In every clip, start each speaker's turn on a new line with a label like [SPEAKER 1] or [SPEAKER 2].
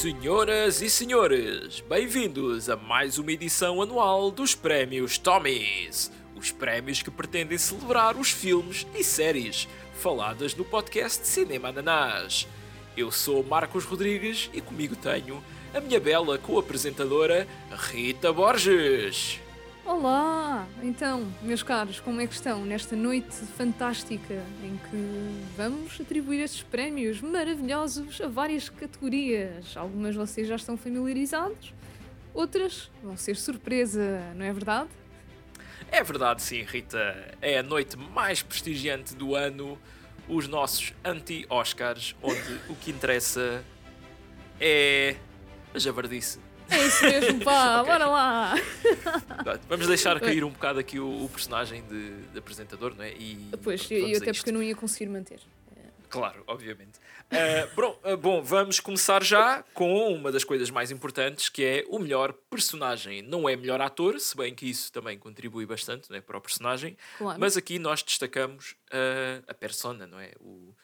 [SPEAKER 1] Senhoras e senhores, bem-vindos a mais uma edição anual dos Prémios Tommys. Os prémios que pretendem celebrar os filmes e séries faladas no podcast Cinema Ananás. Eu sou Marcos Rodrigues e comigo tenho a minha bela co-apresentadora Rita Borges.
[SPEAKER 2] Olá! Então, meus caros, como é que estão nesta noite fantástica em que vamos atribuir estes prémios maravilhosos a várias categorias? Algumas vocês já estão familiarizados, outras vão ser surpresa, não é verdade?
[SPEAKER 1] É verdade, sim, Rita. É a noite mais prestigiante do ano, os nossos anti-Oscars, onde o que interessa é a javardice.
[SPEAKER 2] É isso mesmo, pá,
[SPEAKER 1] Ok.
[SPEAKER 2] bora lá!
[SPEAKER 1] Vamos deixar cair um bocado aqui o, o personagem de, de apresentador, não é? E
[SPEAKER 2] Pois,
[SPEAKER 1] pronto,
[SPEAKER 2] eu, até porque eu não ia conseguir manter.
[SPEAKER 1] Claro, obviamente. Ah, bom, ah, bom, vamos começar já com uma das coisas mais importantes, que é o melhor personagem. Não é melhor ator, se bem que isso também contribui bastante não é, para o personagem,
[SPEAKER 2] Claro.
[SPEAKER 1] mas aqui nós destacamos ah, a persona, não é? O,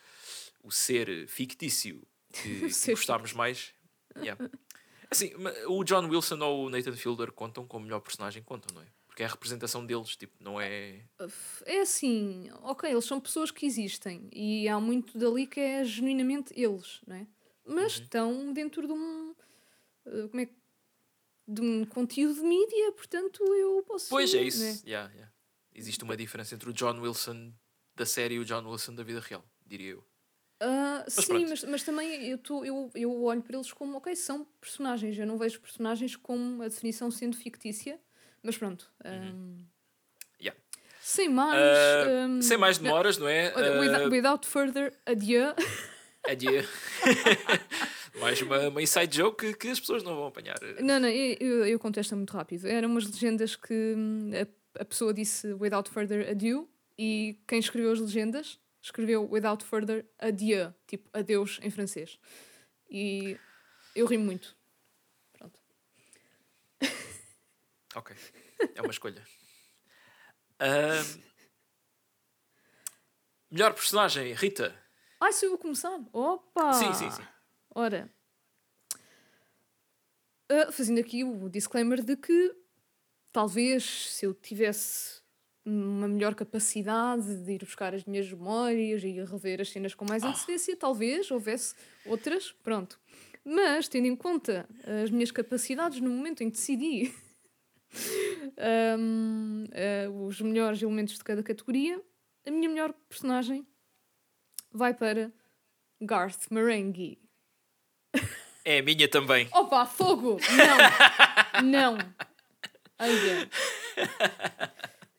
[SPEAKER 1] o ser fictício que, gostámos mais. Yeah. Assim, o John Wilson ou o Nathan Fielder contam como melhor personagem? Contam, não é? Porque é a representação deles, tipo, não é...
[SPEAKER 2] É assim, ok, eles são pessoas que existem e há muito dali que é genuinamente eles, não é? Mas
[SPEAKER 1] Uhum.
[SPEAKER 2] estão dentro de um. eh, Como é que. de um conteúdo de mídia, portanto eu posso.
[SPEAKER 1] Pois é isso. Yeah, yeah. Existe uma diferença entre o John Wilson da série e o John Wilson da vida real, diria eu.
[SPEAKER 2] Ah, sim,
[SPEAKER 1] pronto.
[SPEAKER 2] mas, mas também eu, tô, eu, eu olho para eles como, ok, são personagens. Eu não vejo personagens como a definição sendo fictícia, mas pronto. ahm,
[SPEAKER 1] Yeah.
[SPEAKER 2] Sem mais.
[SPEAKER 1] Ah,
[SPEAKER 2] ahm,
[SPEAKER 1] sem mais demoras, não é?
[SPEAKER 2] olha, without,
[SPEAKER 1] Uh,
[SPEAKER 2] without further adieu.
[SPEAKER 1] adieu. mais uma, uma inside joke que, que as pessoas não vão apanhar.
[SPEAKER 2] Não, não, eu, eu, contesto muito rápido. Eram umas legendas que hum, a, a pessoa disse without further ado e quem escreveu as legendas escreveu without further adieu, tipo adeus em francês. E eu rimo muito. Pronto.
[SPEAKER 1] Ok. É uma escolha. Ahm, melhor personagem, Rita.
[SPEAKER 2] Ah, se eu vou começar? Opa!
[SPEAKER 1] Sim, sim, sim.
[SPEAKER 2] Ora, ah, fazendo aqui o disclaimer de que talvez se eu tivesse uma melhor capacidade de ir buscar as minhas memórias e rever as cenas com mais antecedência, talvez houvesse outras, pronto. Mas, tendo em conta as minhas capacidades no momento em que decidi hum, ah, os melhores elementos de cada categoria, a minha melhor personagem vai para Garth Marenghi.
[SPEAKER 1] É a minha também.
[SPEAKER 2] Opa, fogo! Não! não! Olha.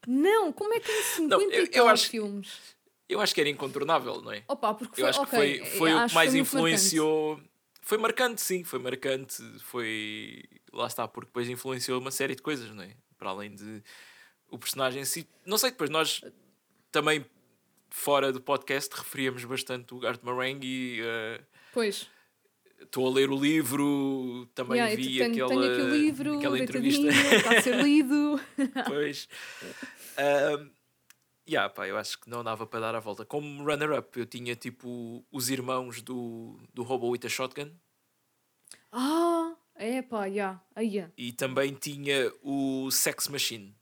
[SPEAKER 2] Não, como é que em 50
[SPEAKER 1] Não, eu- eu acho-
[SPEAKER 2] filmes?
[SPEAKER 1] Eu acho que era incontornável, não é?
[SPEAKER 2] Opa, porque
[SPEAKER 1] Eu
[SPEAKER 2] foi,
[SPEAKER 1] acho
[SPEAKER 2] ok,
[SPEAKER 1] que foi, foi
[SPEAKER 2] eu
[SPEAKER 1] o
[SPEAKER 2] acho
[SPEAKER 1] que mais
[SPEAKER 2] muito marcante.
[SPEAKER 1] influenciou. Foi marcante, sim, foi marcante. Foi. Lá está, porque depois influenciou uma série de coisas, não é? Para além de. O personagem em si. Não sei, depois nós também, fora do podcast, referíamos bastante o Garth Marenghi. e, eh,
[SPEAKER 2] Pois,
[SPEAKER 1] Estou a ler o livro, também
[SPEAKER 2] yeah, eu
[SPEAKER 1] vi
[SPEAKER 2] tenho,
[SPEAKER 1] aquela,
[SPEAKER 2] tenho aqui o livro,
[SPEAKER 1] aquela entrevista.
[SPEAKER 2] está a ser lido.
[SPEAKER 1] Pois. Um, yeah, pá, eu acho que não dava para dar a volta. Como runner-up, eu tinha tipo os irmãos do, do Robo with a Shotgun
[SPEAKER 2] Ah, é pá, já, aí yeah.
[SPEAKER 1] e também tinha o Sex Machine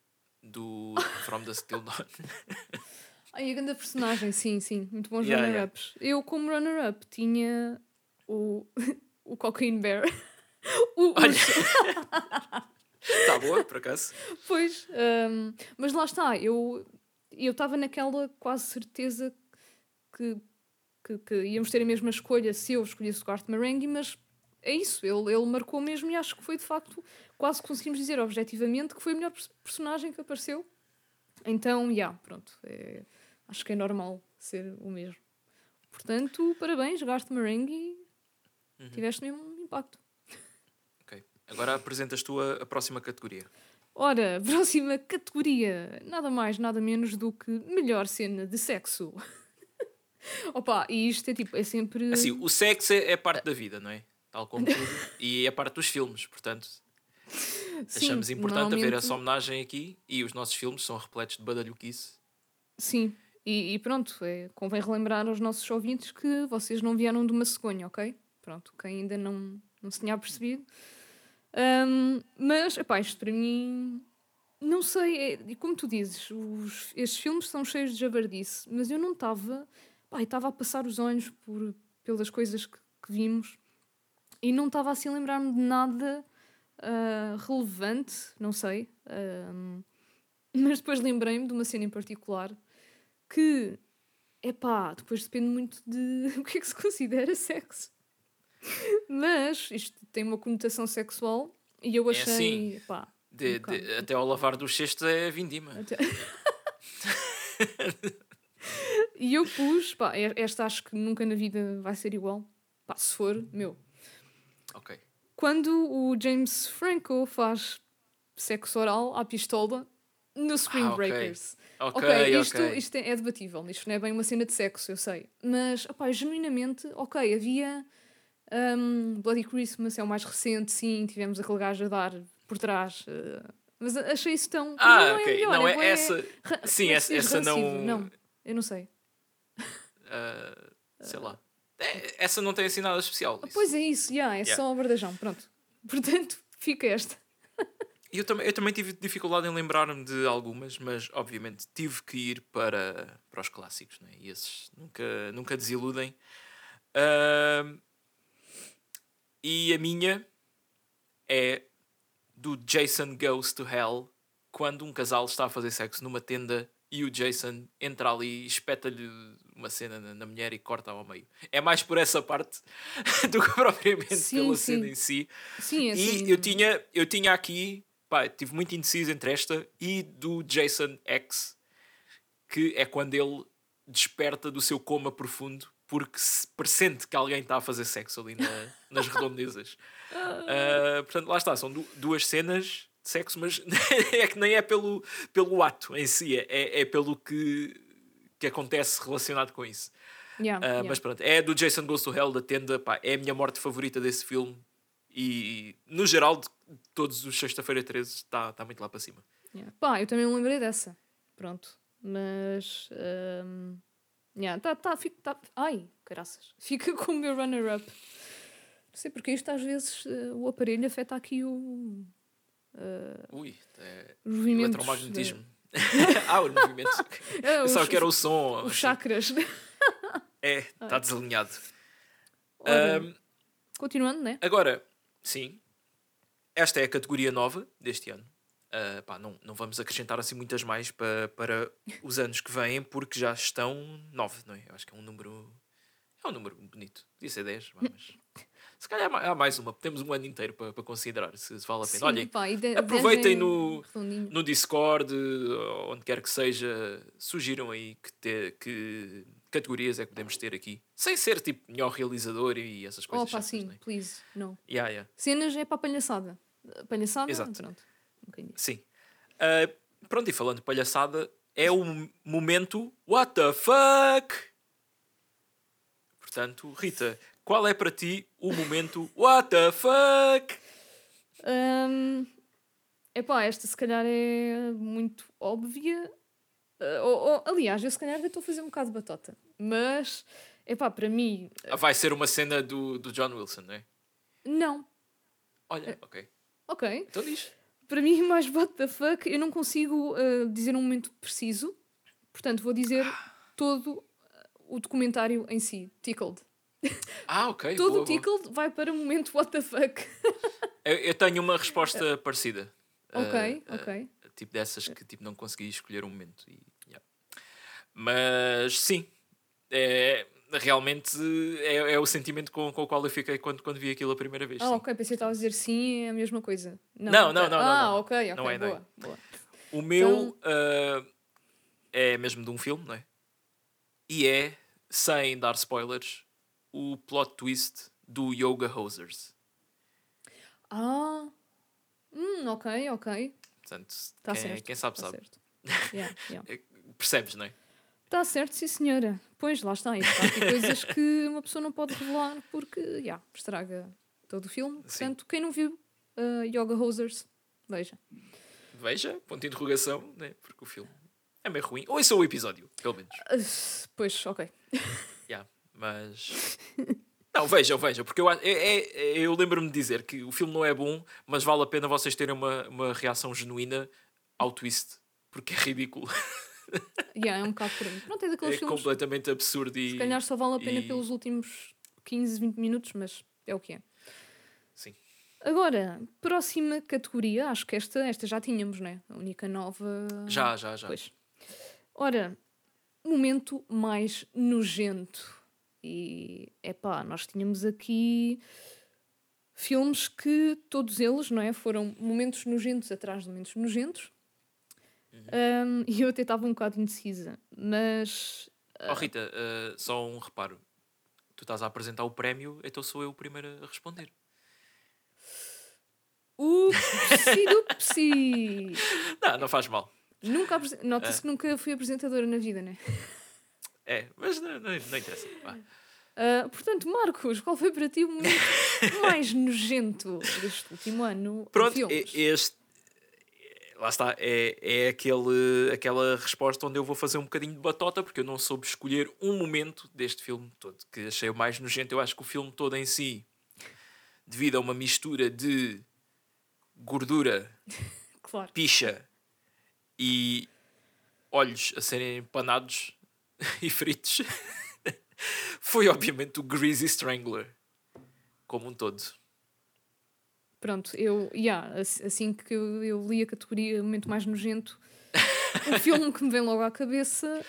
[SPEAKER 1] do From the Still Dawn.
[SPEAKER 2] Ai, a grande personagem, sim, sim, muito bons
[SPEAKER 1] Yeah,
[SPEAKER 2] runner-ups. Eu, como runner-up, tinha o, o Cocaine Bear. o,
[SPEAKER 1] Olha. Está boa, por acaso?
[SPEAKER 2] Pois, hum, mas lá está, eu eu estava naquela quase certeza que, que, que íamos ter a mesma escolha se eu escolhesse o Garth Marenghi, mas é isso, ele, ele marcou mesmo e acho que foi de facto, quase conseguimos dizer objetivamente que foi o melhor pers- personagem que apareceu. Então, já, pronto, é- acho que é normal ser o mesmo. Portanto, parabéns, Garth Marenghi,
[SPEAKER 1] Uhum.
[SPEAKER 2] tiveste mesmo um impacto.
[SPEAKER 1] Agora apresentas tu a, a próxima categoria.
[SPEAKER 2] Ora, próxima categoria. Nada mais, nada menos do que melhor cena de sexo. Opa, e isto é tipo, é sempre.
[SPEAKER 1] Assim, o sexo é, é parte da vida, não é? Tal como tudo. E é parte dos filmes, portanto.
[SPEAKER 2] Sim,
[SPEAKER 1] Achamos importante haver
[SPEAKER 2] normalmente-
[SPEAKER 1] essa homenagem aqui e os nossos filmes são repletos de badalhoquice.
[SPEAKER 2] Sim, e, e pronto, é, convém relembrar aos nossos ouvintes que vocês não vieram de uma cegonha, ok? Pronto, quem ainda não, não se tinha percebido. Um, mas, epá, isto para mim, não sei, é, como tu dizes, os, estes filmes são cheios de jabardice, mas eu não estava, estava a passar os olhos por, pelas coisas que, que vimos e não estava assim a lembrar-me de nada uh, relevante, não sei. Mas depois lembrei-me de uma cena em particular que, é pá, depois depende muito de o que é que se considera sexo. Mas isto tem uma conotação sexual e eu
[SPEAKER 1] É
[SPEAKER 2] achei.
[SPEAKER 1] assim.
[SPEAKER 2] pá,
[SPEAKER 1] De-
[SPEAKER 2] um
[SPEAKER 1] de- até ao lavar dos cestos é vindima.
[SPEAKER 2] Até- e eu pus, pá, esta acho que nunca na vida vai ser igual. Pá, se for, meu.
[SPEAKER 1] Ok.
[SPEAKER 2] Quando o James Franco faz sexo oral à pistola no Spring
[SPEAKER 1] Ah.
[SPEAKER 2] Breakers.
[SPEAKER 1] Ok,
[SPEAKER 2] Ok, isto,
[SPEAKER 1] ok.
[SPEAKER 2] isto é, é debatível, isto não é bem uma cena de sexo, eu sei. Mas, opá, genuinamente, ok, havia um, Bloody Christmas, é o mais recente, sim, tivemos aquele gajo a dar por trás. eh, mas achei isso tão.
[SPEAKER 1] Ah,
[SPEAKER 2] não
[SPEAKER 1] ok.
[SPEAKER 2] É melhor,
[SPEAKER 1] não, é,
[SPEAKER 2] bué
[SPEAKER 1] essa.
[SPEAKER 2] ra-
[SPEAKER 1] Sim,
[SPEAKER 2] como é
[SPEAKER 1] essa, essa não.
[SPEAKER 2] Não, eu não sei.
[SPEAKER 1] ah, sei lá. É, essa não tem assim nada especial. isso.
[SPEAKER 2] Pois é isso, yeah, é
[SPEAKER 1] Yeah.
[SPEAKER 2] só bardajão, pronto. Portanto, fica esta.
[SPEAKER 1] Eu também, eu também tive dificuldade em lembrar-me de algumas, mas obviamente tive que ir para, para os clássicos, não é? E esses nunca, nunca desiludem. Ahm, e a minha é do Jason Goes to Hell, quando um casal está a fazer sexo numa tenda e o Jason entra ali e espeta-lhe uma cena na, mulher e corta ao meio. É mais por essa parte do que propriamente
[SPEAKER 2] Sim,
[SPEAKER 1] pela
[SPEAKER 2] sim.
[SPEAKER 1] cena em si.
[SPEAKER 2] Sim, assim.
[SPEAKER 1] E eu tinha, eu tinha aqui, pá, tive muito indeciso entre esta e do Jason X, que é quando ele desperta do seu coma profundo porque se pressente que alguém está a fazer sexo ali na- nas redondezas. Ah, portanto, lá está, são du- duas cenas de sexo, mas é que nem é pelo, pelo ato em si, é, é pelo que, que acontece relacionado com isso.
[SPEAKER 2] Yeah,
[SPEAKER 1] Ah,
[SPEAKER 2] yeah.
[SPEAKER 1] Mas pronto, é do Jason Goes to Hell da tenda, pá, é a minha morte favorita desse filme e no geral de todos os sexta-feira 13 está tá muito lá para cima.
[SPEAKER 2] Yeah. Pá, eu também me lembrei dessa. Pronto. Mas. Um, yeah, tá, tá, fico, tá, ai, caraças. Fica com o meu runner-up. Não sei porque isto às vezes eh, o aparelho afeta aqui o. eh,
[SPEAKER 1] Ui, é
[SPEAKER 2] os movimentos.
[SPEAKER 1] eletromagnetismo. ah, o movimento.
[SPEAKER 2] eh, ah, os,
[SPEAKER 1] Pensava que era o som.
[SPEAKER 2] os
[SPEAKER 1] assim.
[SPEAKER 2] chakras.
[SPEAKER 1] É, está desalinhado.
[SPEAKER 2] Ora,
[SPEAKER 1] Ahm,
[SPEAKER 2] continuando, né?
[SPEAKER 1] Agora, sim, esta é a categoria nova deste ano. Ah, pá, não, não vamos acrescentar assim muitas mais para, para os anos que vêm, porque já estão nove, não é? Eu acho que é um número. É um número bonito. Podia ser 10, vá, mas. Se calhar há ma- há mais uma, temos um ano inteiro para, para considerar se, vale a pena.
[SPEAKER 2] Sim,
[SPEAKER 1] Olhem,
[SPEAKER 2] pá, de-
[SPEAKER 1] aproveitem no-
[SPEAKER 2] redondinho.
[SPEAKER 1] no Discord, onde quer que seja, sugiram aí que, te- que categorias é que podemos ter aqui. Sem ser tipo melhor realizador e essas coisas.
[SPEAKER 2] Oh, pá,
[SPEAKER 1] chatas,
[SPEAKER 2] sim,
[SPEAKER 1] não é?
[SPEAKER 2] please, não.
[SPEAKER 1] Yeah, yeah.
[SPEAKER 2] Cenas é para a palhaçada. Palhaçada,
[SPEAKER 1] Exato.
[SPEAKER 2] pronto. Um bocadinho.
[SPEAKER 1] Sim. Ah, pronto, e falando de palhaçada, é o momento What the fuck? Portanto, Rita, qual é para ti o momento What the fuck?
[SPEAKER 2] Hum, epá, esta se calhar é muito óbvia. Ah, ou- ou- aliás, eu se calhar estou a fazer um bocado de batota. Mas, epá, para mim,
[SPEAKER 1] Ah, Vai ser uma cena do, do John Wilson, não é?
[SPEAKER 2] não.
[SPEAKER 1] Olha, ok.
[SPEAKER 2] Ok.
[SPEAKER 1] Então diz.
[SPEAKER 2] Para mim, mais what the fuck, eu não consigo ah, dizer um momento preciso. Portanto, vou dizer todo ah, o documentário em si, Tickled.
[SPEAKER 1] Ah, ok.
[SPEAKER 2] Todo
[SPEAKER 1] boa,
[SPEAKER 2] o
[SPEAKER 1] boa.
[SPEAKER 2] Tickled vai para o momento what the fuck.
[SPEAKER 1] Eu, eu tenho uma resposta parecida.
[SPEAKER 2] ok,
[SPEAKER 1] Ah, ah,
[SPEAKER 2] ok.
[SPEAKER 1] tipo dessas que tipo, não consegui escolher um momento. E, yeah. Mas sim, é, realmente é, é o sentimento com, com o qual eu fiquei quando, quando vi aquilo a primeira vez.
[SPEAKER 2] Ah,
[SPEAKER 1] sim.
[SPEAKER 2] ok, pensei que estava a dizer sim, é a mesma coisa.
[SPEAKER 1] Não, não, não, não,
[SPEAKER 2] Ah,
[SPEAKER 1] não.
[SPEAKER 2] ok, ok,
[SPEAKER 1] Não é, não é.
[SPEAKER 2] boa, boa.
[SPEAKER 1] O meu
[SPEAKER 2] Então-
[SPEAKER 1] ah, é mesmo de um filme, não é? E é, sem dar spoilers, o plot twist do Yoga Hosers.
[SPEAKER 2] Ah, hum, ok, ok.
[SPEAKER 1] Portanto,
[SPEAKER 2] Está
[SPEAKER 1] quem,
[SPEAKER 2] certo.
[SPEAKER 1] quem sabe,
[SPEAKER 2] tá
[SPEAKER 1] sabe.
[SPEAKER 2] Certo. Yeah, yeah.
[SPEAKER 1] Percebes, não é?
[SPEAKER 2] Está certo, sim senhora. Pois, lá está. Isto há aqui coisas que uma pessoa não pode revelar porque, yeah, estraga todo o filme.
[SPEAKER 1] Sim.
[SPEAKER 2] Portanto, quem não viu uh, Yoga Hosers, veja.
[SPEAKER 1] Veja, ponto de interrogação, né? porque o filme é meio ruim. Ou esse é o episódio, pelo menos.
[SPEAKER 2] Uh, pois, ok.
[SPEAKER 1] Yeah, mas Não, vejam, vejam, porque eu, é, é, eu lembro-me de dizer que o filme não é bom, mas vale a pena vocês terem uma, uma reação genuína ao twist, porque é ridículo.
[SPEAKER 2] Yeah, é um bocado por aí. Pronto, é daqueles
[SPEAKER 1] é
[SPEAKER 2] filmes.
[SPEAKER 1] completamente absurdo e.
[SPEAKER 2] Se calhar só vale a pena
[SPEAKER 1] e-
[SPEAKER 2] pelos últimos 15, 20 minutos, mas é o que é.
[SPEAKER 1] Sim.
[SPEAKER 2] Agora, próxima categoria, acho que esta, esta já tínhamos, né? A única nova.
[SPEAKER 1] Já, já, já.
[SPEAKER 2] Pois. Ora, momento mais nojento. E é pá, nós tínhamos aqui filmes que todos eles, não é? Foram momentos nojentos atrás de momentos nojentos. Um, e eu até estava um bocado indecisa, mas
[SPEAKER 1] Oh, Rita, eh, só um reparo. Tu estás a apresentar o prémio, então sou eu o primeiro a responder.
[SPEAKER 2] Upsi dupsi!
[SPEAKER 1] Não, não faz mal.
[SPEAKER 2] Nunca apresen- Nota-se que nunca fui apresentadora na vida, né?
[SPEAKER 1] É, mas não, não, não interessa.
[SPEAKER 2] Ah, portanto, Marcos, qual foi para ti o momento mais nojento deste último ano?
[SPEAKER 1] Pronto, este. Lá está, é, é aquele, aquela resposta onde eu vou fazer um bocadinho de batota, porque eu não soube escolher um momento deste filme todo, que achei o mais nojento. Eu acho que o filme todo em si, devido a uma mistura de gordura,
[SPEAKER 2] Claro.
[SPEAKER 1] picha e olhos a serem empanados e fritos, foi obviamente o Greasy Strangler, como um todo.
[SPEAKER 2] Pronto, eu, yeah, ass- assim que eu, eu li a categoria Momento Mais Nojento, o filme que me vem logo à cabeça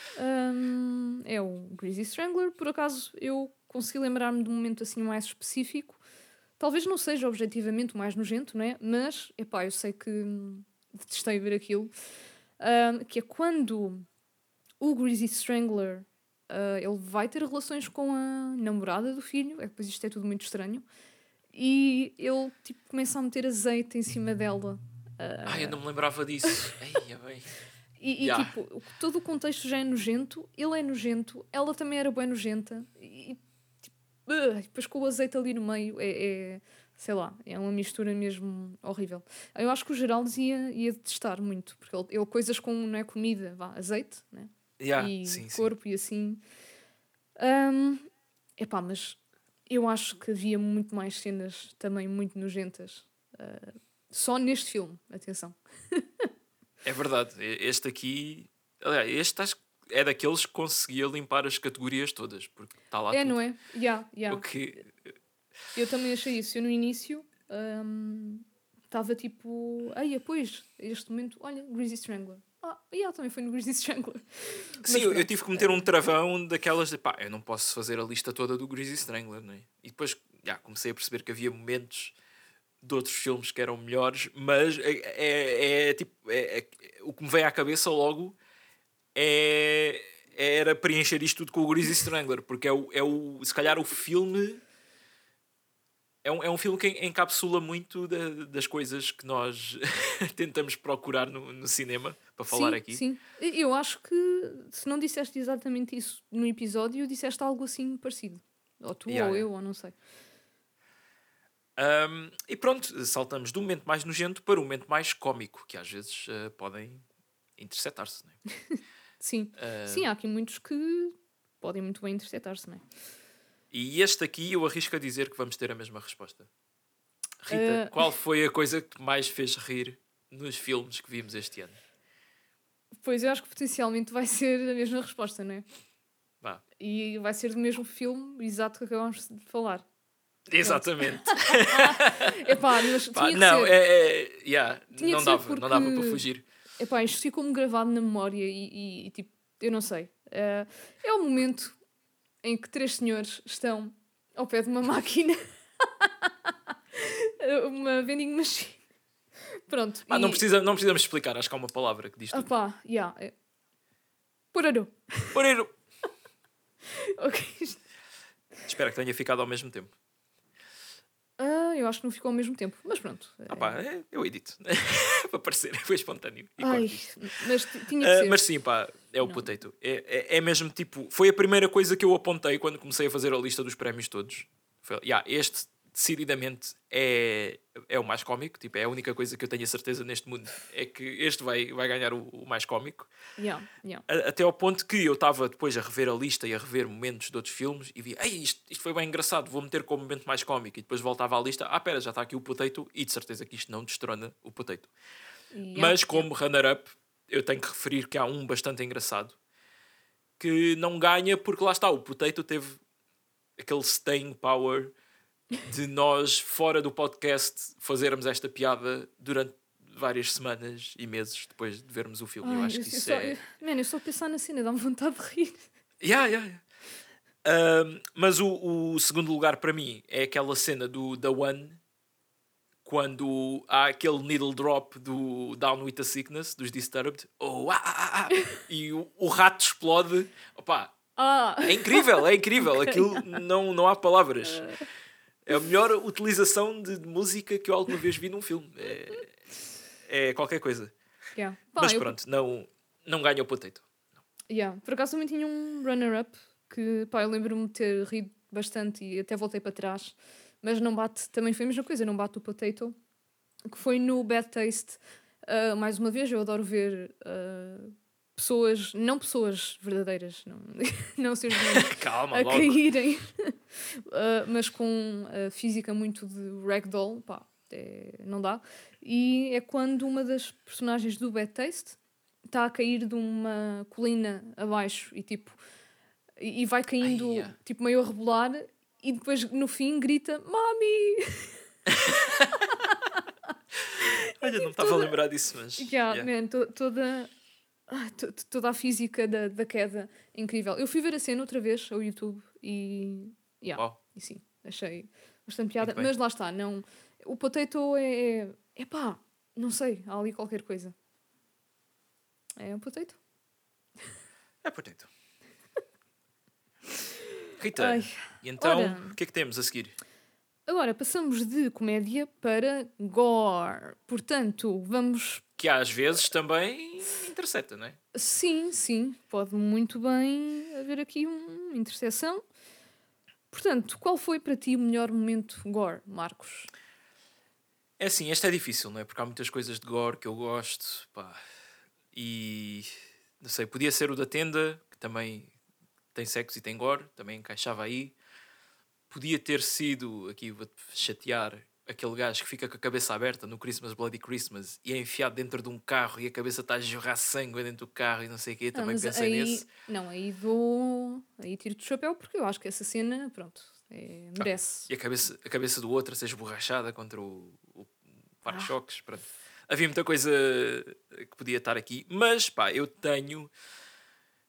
[SPEAKER 2] hum, é o Greasy Strangler. Por acaso eu consegui lembrar-me de um momento assim mais específico. Talvez não seja objetivamente o mais nojento, né? Mas, epá, eu sei que detestei ver aquilo. hum, que é quando o Greasy Strangler ah, ele vai ter relações com a namorada do filho, é que depois isto é tudo muito estranho, e ele tipo, começa a meter azeite em cima dela. ah,
[SPEAKER 1] Ai, eu não me lembrava disso. Eia, bem.
[SPEAKER 2] e, e,
[SPEAKER 1] Yeah.
[SPEAKER 2] tipo, todo o contexto já é nojento, ele é nojento, ela também era bem nojenta, e, tipo, ah, depois com o azeite ali no meio é, é, sei lá, é uma mistura mesmo horrível. Eu acho que o Geraldo ia, ia detestar muito, porque ele, ele coisas com, não é comida, vá, azeite, né?
[SPEAKER 1] Yeah,
[SPEAKER 2] e
[SPEAKER 1] sim, sim.
[SPEAKER 2] corpo e assim. Ahm, epá, mas eu acho que havia muito mais cenas também muito nojentas. ah, só neste filme, atenção.
[SPEAKER 1] É verdade. Este aqui. Aliás, este acho que é daqueles que conseguia limpar as categorias todas, porque está lá
[SPEAKER 2] é,
[SPEAKER 1] tudo.
[SPEAKER 2] não é? Yeah, yeah.
[SPEAKER 1] O que,
[SPEAKER 2] Eu também achei isso. Eu no início estava tipo, ai, pois, este momento, olha, Greasy Strangler. Ah, e ela também foi no Greasy Strangler.
[SPEAKER 1] Sim, eu, eu tive que meter um travão daquelas de pá, eu não posso fazer a lista toda do Greasy Strangler, é? E depois já, comecei a perceber que havia momentos de outros filmes que eram melhores, mas é, é, é tipo, é- é- o que me veio à cabeça logo é, era preencher isto tudo com o Greasy Strangler, porque é o, é o se calhar o filme. É um, é um filme que en- encapsula muito da- das coisas que nós tentamos procurar no, no cinema para falar
[SPEAKER 2] sim,
[SPEAKER 1] aqui.
[SPEAKER 2] Sim, eu acho que se não disseste exatamente isso no episódio, disseste algo assim parecido. Ou tu,
[SPEAKER 1] Yeah,
[SPEAKER 2] ou
[SPEAKER 1] yeah.
[SPEAKER 2] eu, ou não sei.
[SPEAKER 1] Um, e pronto, saltamos do momento mais nojento para o momento mais cómico, que às vezes uh, podem interceptar-se. Né?
[SPEAKER 2] Sim.
[SPEAKER 1] Uh,
[SPEAKER 2] Sim, há aqui muitos que podem muito bem interceptar-se, não é?
[SPEAKER 1] E este aqui eu arrisco a dizer que vamos ter a mesma resposta. Rita,
[SPEAKER 2] Uh,
[SPEAKER 1] qual foi a coisa que mais fez rir nos filmes que vimos este ano?
[SPEAKER 2] Pois eu acho que potencialmente vai ser a mesma resposta, não é?
[SPEAKER 1] Vá.
[SPEAKER 2] E vai ser do mesmo filme exato que acabámos de falar.
[SPEAKER 1] Exatamente.
[SPEAKER 2] Epá, mas
[SPEAKER 1] Pá,
[SPEAKER 2] tinha
[SPEAKER 1] não,
[SPEAKER 2] ser.
[SPEAKER 1] é, é, yeah, não, dava, não dava
[SPEAKER 2] porque-
[SPEAKER 1] para fugir.
[SPEAKER 2] Epá, isto ficou-me gravado na memória e, e- e, tipo, eu não sei. É, é o momento em que três senhores estão ao pé de uma máquina, uma vending machine. Pronto.
[SPEAKER 1] Ah, não,
[SPEAKER 2] e-
[SPEAKER 1] precisa, não precisamos explicar, acho que há uma palavra que diz tudo.
[SPEAKER 2] Opá, yeah, é. Porarô. Ok.
[SPEAKER 1] Espero que tenha ficado ao mesmo tempo.
[SPEAKER 2] Eu acho que não ficou ao mesmo tempo, mas pronto.
[SPEAKER 1] Ah, pá, é, eu edito. para parecer, foi espontâneo. E
[SPEAKER 2] Ai, mas tinha que
[SPEAKER 1] Ah,
[SPEAKER 2] ser.
[SPEAKER 1] mas sim, pá, é o
[SPEAKER 2] Não.
[SPEAKER 1] potato. É, é, é mesmo tipo. Foi a primeira coisa que eu apontei quando comecei a fazer a lista dos prémios todos. Foi, yeah, este decididamente é, é o mais cómico. Tipo, é a única coisa que eu tenho a certeza neste mundo. É que este vai, vai ganhar o, o mais cómico.
[SPEAKER 2] Yeah, yeah.
[SPEAKER 1] A- Até ao ponto que eu estava depois a rever a lista e a rever momentos de outros filmes e vi, ei, isto, isto foi bem engraçado, vou meter como momento mais cómico. E depois voltava à lista, ah, pera, já está aqui o Potato, e de certeza que isto não destrona o Potato.
[SPEAKER 2] Yeah,
[SPEAKER 1] Mas como runner-up, eu tenho que referir que há um bastante engraçado que não ganha porque lá está, o Potato teve aquele staying power de nós, fora do podcast, fazermos esta piada durante várias semanas e meses depois de vermos o filme. eu
[SPEAKER 2] Ai,
[SPEAKER 1] acho
[SPEAKER 2] eu-
[SPEAKER 1] que
[SPEAKER 2] eu
[SPEAKER 1] isso
[SPEAKER 2] só-
[SPEAKER 1] é.
[SPEAKER 2] eu- Mano, eu só pensar na cena, dá-me vontade de rir.
[SPEAKER 1] Yeah, yeah, yeah. Um, mas o, o segundo lugar para mim é aquela cena do The One quando há aquele needle drop do Down with the Sickness dos Disturbed oh, ah, ah, ah, e o, o rato explode Opa,
[SPEAKER 2] Ah!
[SPEAKER 1] é incrível, é incrível aquilo não, não há palavras é a melhor utilização de, de música que eu alguma vez vi num filme é, é qualquer coisa
[SPEAKER 2] Yeah. Pá,
[SPEAKER 1] mas
[SPEAKER 2] eu-
[SPEAKER 1] pronto, não, não ganha o potato
[SPEAKER 2] Yeah. Por acaso também tinha um runner-up que pá, eu lembro-me de ter rido bastante e até voltei para trás, mas não bate, também foi a mesma coisa, não bate o Potato, que foi no Bad Taste. Ah, mais uma vez, eu adoro ver ah, pessoas, não pessoas verdadeiras, não, não seres humanos,
[SPEAKER 1] calma,
[SPEAKER 2] a
[SPEAKER 1] logo
[SPEAKER 2] caírem, Ah, mas com a física muito de ragdoll, pá, é- não dá. E é quando uma das personagens do Bad Taste está a cair de uma colina abaixo e tipo e, e vai caindo tipo meio a rebolar e depois no fim grita Mami!
[SPEAKER 1] Olha, não estava a lembrar disso, mas.
[SPEAKER 2] Yeah,
[SPEAKER 1] yeah.
[SPEAKER 2] man, to- toda, ah, to- to- toda a física da, da queda incrível. Eu fui ver a cena outra vez ao YouTube e, yeah,
[SPEAKER 1] Uau.
[SPEAKER 2] e sim, achei bastante piada. Mas lá está, não, o potato é, é. Epá, não sei, há ali qualquer coisa. É um potato.
[SPEAKER 1] É potato. Rita,
[SPEAKER 2] Ai,
[SPEAKER 1] e então
[SPEAKER 2] ora.
[SPEAKER 1] o que é que temos a seguir?
[SPEAKER 2] Agora passamos de comédia para gore. Portanto, vamos.
[SPEAKER 1] Que às vezes também intercepta, não é?
[SPEAKER 2] Sim, sim, pode muito bem haver aqui uma interseção. Portanto, qual foi para ti o melhor momento gore, Marcos?
[SPEAKER 1] É assim, este é difícil, não é? Porque há muitas coisas de gore que eu gosto, pá. E não sei, podia ser o da tenda, que também tem sexo e tem gore, também encaixava aí. Podia ter sido, aqui vou-te chatear, aquele gajo que fica com a cabeça aberta no Christmas Bloody Christmas e é enfiado dentro de um carro e a cabeça está a jorrar sangue dentro do carro e não sei o quê.
[SPEAKER 2] Ah,
[SPEAKER 1] Também
[SPEAKER 2] mas
[SPEAKER 1] pensei
[SPEAKER 2] aí,
[SPEAKER 1] nesse.
[SPEAKER 2] Não, aí dou. Aí tiro-te o chapéu porque eu acho que essa cena, pronto, é, merece.
[SPEAKER 1] E a cabeça, a cabeça do outro a ser esborrachada contra o, o para-choques. pronto. Havia muita coisa que podia estar aqui, mas pá, eu tenho.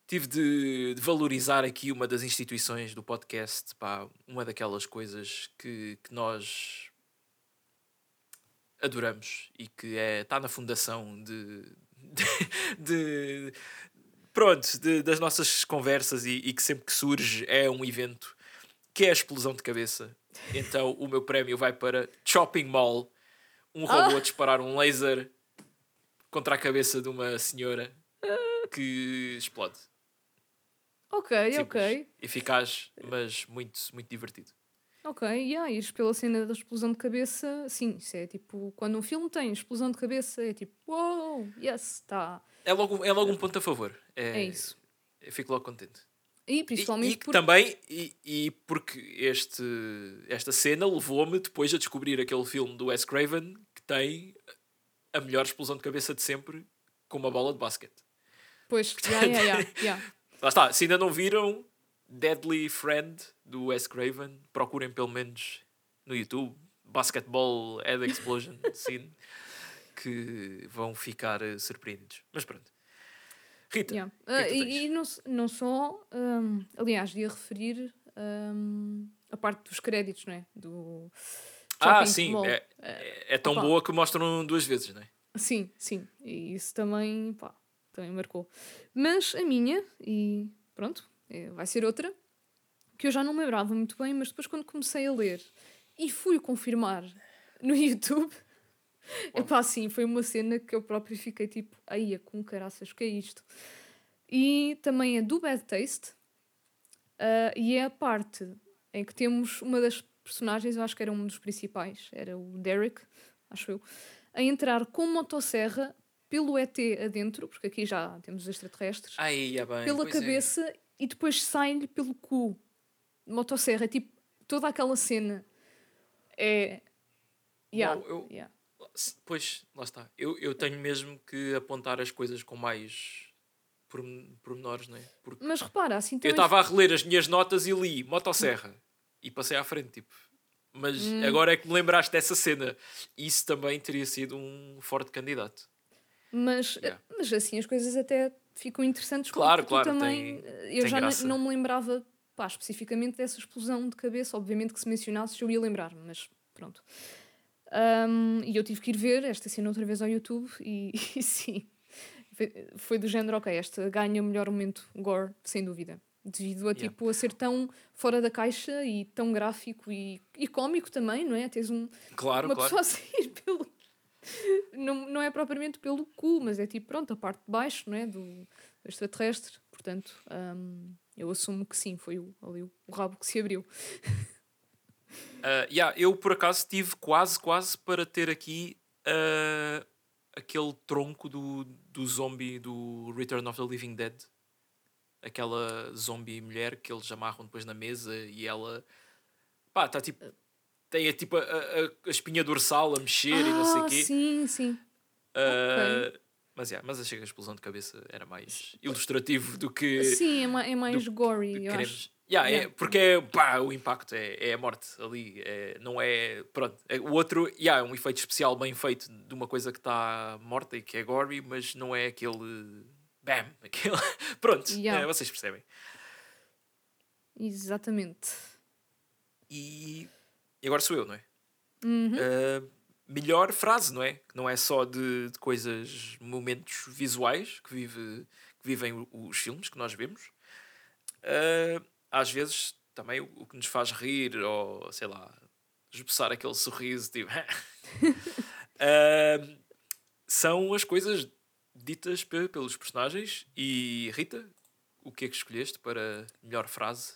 [SPEAKER 1] Tive de, de valorizar aqui uma das instituições do podcast, pá, uma daquelas coisas que, que nós adoramos e que é, está na fundação de, de, de- pronto, de- das nossas conversas e, e que sempre que surge é um evento que é a explosão de cabeça. Então o meu prémio vai para Chopping Mall, um robô a disparar um laser contra a cabeça de uma senhora que explode.
[SPEAKER 2] Ok,
[SPEAKER 1] Simples.
[SPEAKER 2] ok.
[SPEAKER 1] Eficaz, mas muito, muito divertido.
[SPEAKER 2] Ok, e yeah, ires pela cena da explosão de cabeça, sim, isso é tipo, quando um filme tem explosão de cabeça, é tipo, uou, yes, tá.
[SPEAKER 1] É logo, é logo um ponto a favor. É,
[SPEAKER 2] É isso.
[SPEAKER 1] Eu fico logo contente.
[SPEAKER 2] E
[SPEAKER 1] E,
[SPEAKER 2] principalmente
[SPEAKER 1] e que
[SPEAKER 2] porque.
[SPEAKER 1] também, e, e porque este, esta cena levou-me depois a descobrir aquele filme do Wes Craven que tem a melhor explosão de cabeça de sempre com uma bola de basquete.
[SPEAKER 2] Pois, yeah, yeah, yeah, yeah.
[SPEAKER 1] Lá está, se ainda não viram Deadly Friend do Wes Craven, procurem pelo menos no YouTube Basketball Head Explosion Scene que vão ficar eh, surpreendidos. Mas pronto. Rita,
[SPEAKER 2] Yeah.
[SPEAKER 1] que é que tu
[SPEAKER 2] e, e não, não só, hum, aliás, ia referir hum, a parte dos créditos, não é? Do
[SPEAKER 1] ah, sim, é, é, é tão
[SPEAKER 2] opa.
[SPEAKER 1] boa que mostram duas vezes, não é?
[SPEAKER 2] Sim, sim. E isso também, pá, também marcou. Mas a minha, e pronto, vai ser outra, que eu já não me lembrava muito bem, mas depois quando comecei a ler e fui confirmar no YouTube, é pá, sim, foi uma cena que eu próprio fiquei tipo, aí com caraças, o que é isto? E também é do Bad Taste, ah, e é a parte em que temos uma das personagens, eu acho que era um dos principais, era o Derek, acho eu, a entrar com motosserra pelo ET adentro, porque aqui já temos os extraterrestres,
[SPEAKER 1] Ai, é bem,
[SPEAKER 2] pela
[SPEAKER 1] é.
[SPEAKER 2] E depois sai-lhe pelo cu. Motosserra, é tipo, toda aquela cena é. Yeah,
[SPEAKER 1] eu-
[SPEAKER 2] yeah.
[SPEAKER 1] Pois, lá está. Eu, eu tenho mesmo que apontar as coisas com mais pormen- pormenores, não é? Porque
[SPEAKER 2] Mas repara, assim
[SPEAKER 1] eu
[SPEAKER 2] também.
[SPEAKER 1] estava a reler as minhas notas e li motosserra e passei à frente, tipo. Mas
[SPEAKER 2] Hum.
[SPEAKER 1] agora é que me lembraste dessa cena. Isso também teria sido um forte candidato.
[SPEAKER 2] Mas,
[SPEAKER 1] Yeah.
[SPEAKER 2] mas assim as coisas até ficam interessantes
[SPEAKER 1] Claro, claro,
[SPEAKER 2] também.
[SPEAKER 1] tem-
[SPEAKER 2] eu
[SPEAKER 1] tem
[SPEAKER 2] já não,
[SPEAKER 1] graça.
[SPEAKER 2] não me lembrava pá, especificamente dessa explosão de cabeça. Obviamente que se mencionasses eu ia lembrar-me, mas pronto. Ahm, e eu tive que ir ver esta cena outra vez ao YouTube e, e sim, foi, foi do género, ok, esta ganha o melhor momento gore, sem dúvida. Devido a,
[SPEAKER 1] Yeah.
[SPEAKER 2] tipo, a ser tão fora da caixa e tão gráfico e, e cómico também, não é? Tens um,
[SPEAKER 1] Claro,
[SPEAKER 2] uma
[SPEAKER 1] claro.
[SPEAKER 2] pessoa a sair pelo. É propriamente pelo cu, mas é tipo, pronto, a parte de baixo, não é? Do extraterrestre. Portanto, hum, eu assumo que sim, foi o, ali o, o rabo que se abriu.
[SPEAKER 1] Ah, yeah, eu por acaso tive quase, quase para ter aqui ah, aquele tronco do, do zombie do Return of the Living Dead. Aquela zombie mulher que eles amarram depois na mesa e ela pá, está tipo. Tem a, tipo a, a- a espinha dorsal a mexer e não sei o
[SPEAKER 2] ah,
[SPEAKER 1] quê.
[SPEAKER 2] sim, sim.
[SPEAKER 1] Ah, mas, yeah, mas achei que a explosão de cabeça era mais ilustrativo do que.
[SPEAKER 2] Sim, é, ma- é mais gory, eu
[SPEAKER 1] queremos.
[SPEAKER 2] acho.
[SPEAKER 1] Yeah, é,
[SPEAKER 2] Yeah.
[SPEAKER 1] porque é, pá, o impacto é, é a morte ali, é, não é. Pronto, é- o outro yeah, é um efeito especial bem feito de uma coisa que está morta e que é gory, mas não é aquele. Bam! Aquele, pronto,
[SPEAKER 2] Yeah.
[SPEAKER 1] é, vocês percebem.
[SPEAKER 2] Exatamente.
[SPEAKER 1] E, e agora sou eu, não é?
[SPEAKER 2] Uhum.
[SPEAKER 1] Ah, melhor frase, não é? Não é só de, de coisas, momentos visuais que, vive, que vivem os filmes que nós vemos. Ah, às vezes também o, o que nos faz rir, ou sei lá, esboçar aquele sorriso, tipo. Ah, são as coisas ditas pe- pelos personagens. E Rita, o que é que escolheste para melhor frase?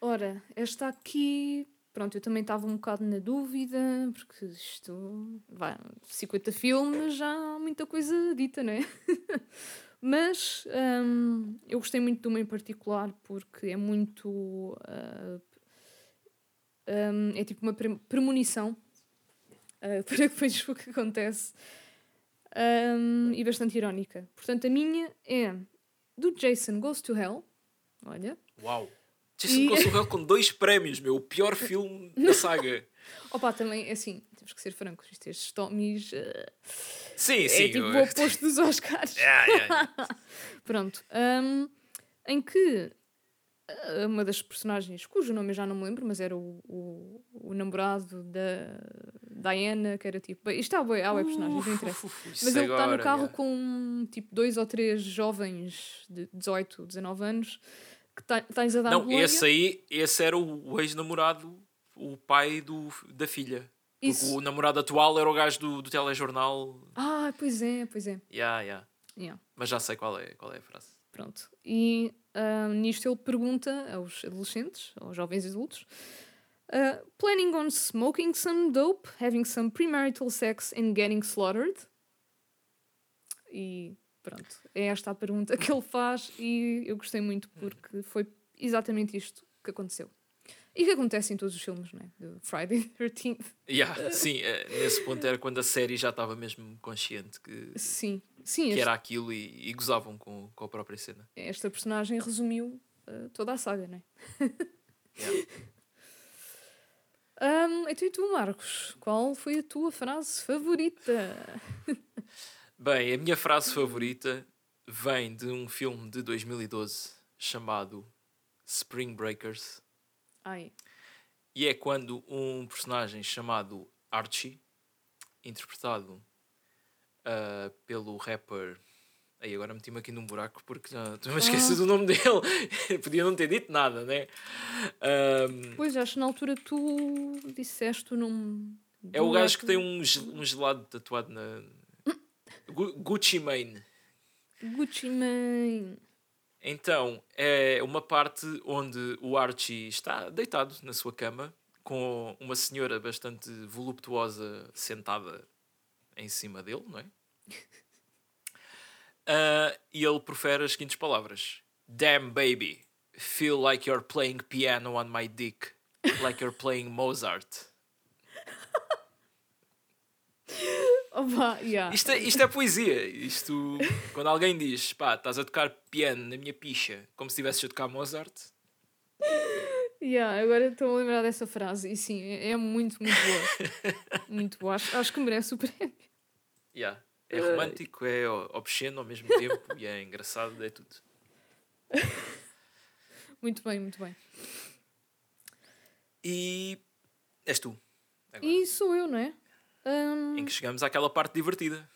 [SPEAKER 2] Ora, esta aqui. Pronto, eu também estava um bocado na dúvida, porque isto. Vai, 50 filmes, já há muita coisa dita, não é? Mas hum, eu gostei muito de uma em particular porque é muito. ah, hum, é tipo uma pre- premonição ah, para depois o que acontece. Hum, e bastante irónica. Portanto, a minha é do Jason Goes to Hell. Olha.
[SPEAKER 1] Uau! Jason Hell com dois prémios, meu. O pior filme da saga.
[SPEAKER 2] Opa, também, é assim, temos que ser francos. Isto, estes Tonys eh,
[SPEAKER 1] Sim, sim.
[SPEAKER 2] é tipo o oposto dos Oscars.
[SPEAKER 1] Yeah, yeah.
[SPEAKER 2] Pronto. hum, em que eh, uma das personagens, cujo nome eu já não me lembro, mas era o, o, o namorado da Diana, que era tipo. Bem, isto há bué- há bué personagens, não interessa. Mas ele está no carro
[SPEAKER 1] yeah.
[SPEAKER 2] com tipo dois ou três jovens de 18, 19 anos que tens a dar
[SPEAKER 1] Não,
[SPEAKER 2] boleia.
[SPEAKER 1] esse aí, esse era o, ex-namorado, o pai do, da filha. O namorado atual era o gajo do, do telejornal.
[SPEAKER 2] Ah, pois é, pois é.
[SPEAKER 1] Yeah, yeah.
[SPEAKER 2] Yeah.
[SPEAKER 1] Mas já sei qual é, qual é a frase.
[SPEAKER 2] Pronto. E ah, nisto ele pergunta aos adolescentes, aos jovens adultos, ah, planning on smoking some dope, having some premarital sex and getting slaughtered? E pronto, é esta a pergunta que ele faz e eu gostei muito porque foi exatamente isto que aconteceu. E que acontece em todos os filmes, não é? Do Friday the 13th.
[SPEAKER 1] Yeah, sim, eh, nesse ponto era quando a série já estava mesmo consciente que,
[SPEAKER 2] Sim, sim,
[SPEAKER 1] que
[SPEAKER 2] este-
[SPEAKER 1] era aquilo e, e gozavam com, com a própria cena.
[SPEAKER 2] esta personagem resumiu ah, toda a saga, não é?
[SPEAKER 1] Yeah.
[SPEAKER 2] Ahm, então e tu, Marcos? Qual foi a tua frase favorita?
[SPEAKER 1] Bem, a minha frase favorita vem de um filme de 2012 chamado Spring Breakers.
[SPEAKER 2] Ai,
[SPEAKER 1] E é quando um personagem chamado Archie, interpretado ah, pelo rapper. Aí agora meti-me aqui num buraco porque já estou a esquecer
[SPEAKER 2] Ah.
[SPEAKER 1] do nome dele. Podia não ter dito nada, né? Ahm,
[SPEAKER 2] pois acho que na altura tu disseste o nome.
[SPEAKER 1] é o gajo que tem um, um gelado tatuado na. Gu- Gucci Mane.
[SPEAKER 2] Gucci Mane.
[SPEAKER 1] Então, é uma parte onde o Archie está deitado na sua cama com uma senhora bastante voluptuosa sentada em cima dele, não é? Uh, e ele profere as seguintes palavras: Damn baby, feel like you're playing piano on my dick, like you're playing Mozart.
[SPEAKER 2] Opa, yeah.
[SPEAKER 1] Isto é, isto é poesia. Isto, quando alguém diz, pá, estás a tocar piano na minha picha, como se estivesses a tocar Mozart.
[SPEAKER 2] Yeah, agora estou a lembrar dessa frase e sim, é, é muito, muito boa. muito boa. Acho, acho que merece o prémio.
[SPEAKER 1] Yeah. É romântico, é obsceno ao mesmo tempo e é engraçado, é tudo.
[SPEAKER 2] Muito bem, muito bem.
[SPEAKER 1] E és tu.
[SPEAKER 2] Agora. E sou eu, não é? Um...
[SPEAKER 1] Em que chegamos àquela parte divertida.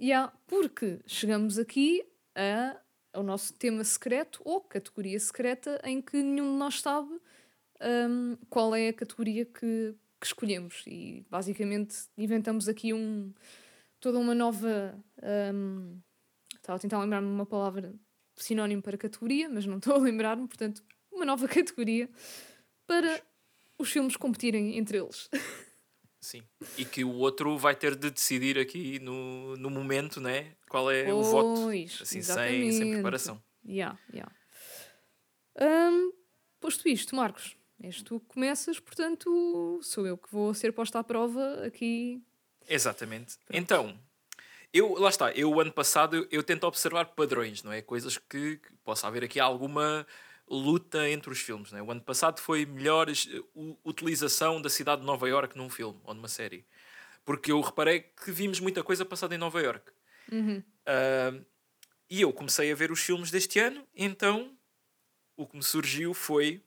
[SPEAKER 2] Yeah, porque chegamos aqui a, ao nosso tema secreto ou categoria secreta em que nenhum de nós sabe um, qual é a categoria que, que, escolhemos. E basicamente inventamos aqui um, toda uma nova. Um, estava a tentar lembrar-me uma palavra sinónimo para categoria, mas não estou a lembrar-me, portanto, uma nova categoria para os filmes competirem entre eles.
[SPEAKER 1] Sim. E que o outro vai ter de decidir aqui no, no momento, né? Qual é
[SPEAKER 2] pois,
[SPEAKER 1] o voto. Assim, sem, sem preparação.
[SPEAKER 2] Yeah, yeah. Um, posto isto, Marcos, és tu que começas, portanto, sou eu que vou ser posta à prova aqui.
[SPEAKER 1] Exatamente. Pronto. Então, eu, lá está, eu ano passado eu, eu tento observar padrões, não é? Coisas que, que possa haver aqui alguma luta entre os filmes. Né? O ano passado foi melhor uh, utilização da cidade de Nova York num filme ou numa série. Porque eu reparei que vimos muita coisa passada em Nova York.
[SPEAKER 2] Uhum.
[SPEAKER 1] Uh, e eu comecei a ver os filmes deste ano, então o que me surgiu foi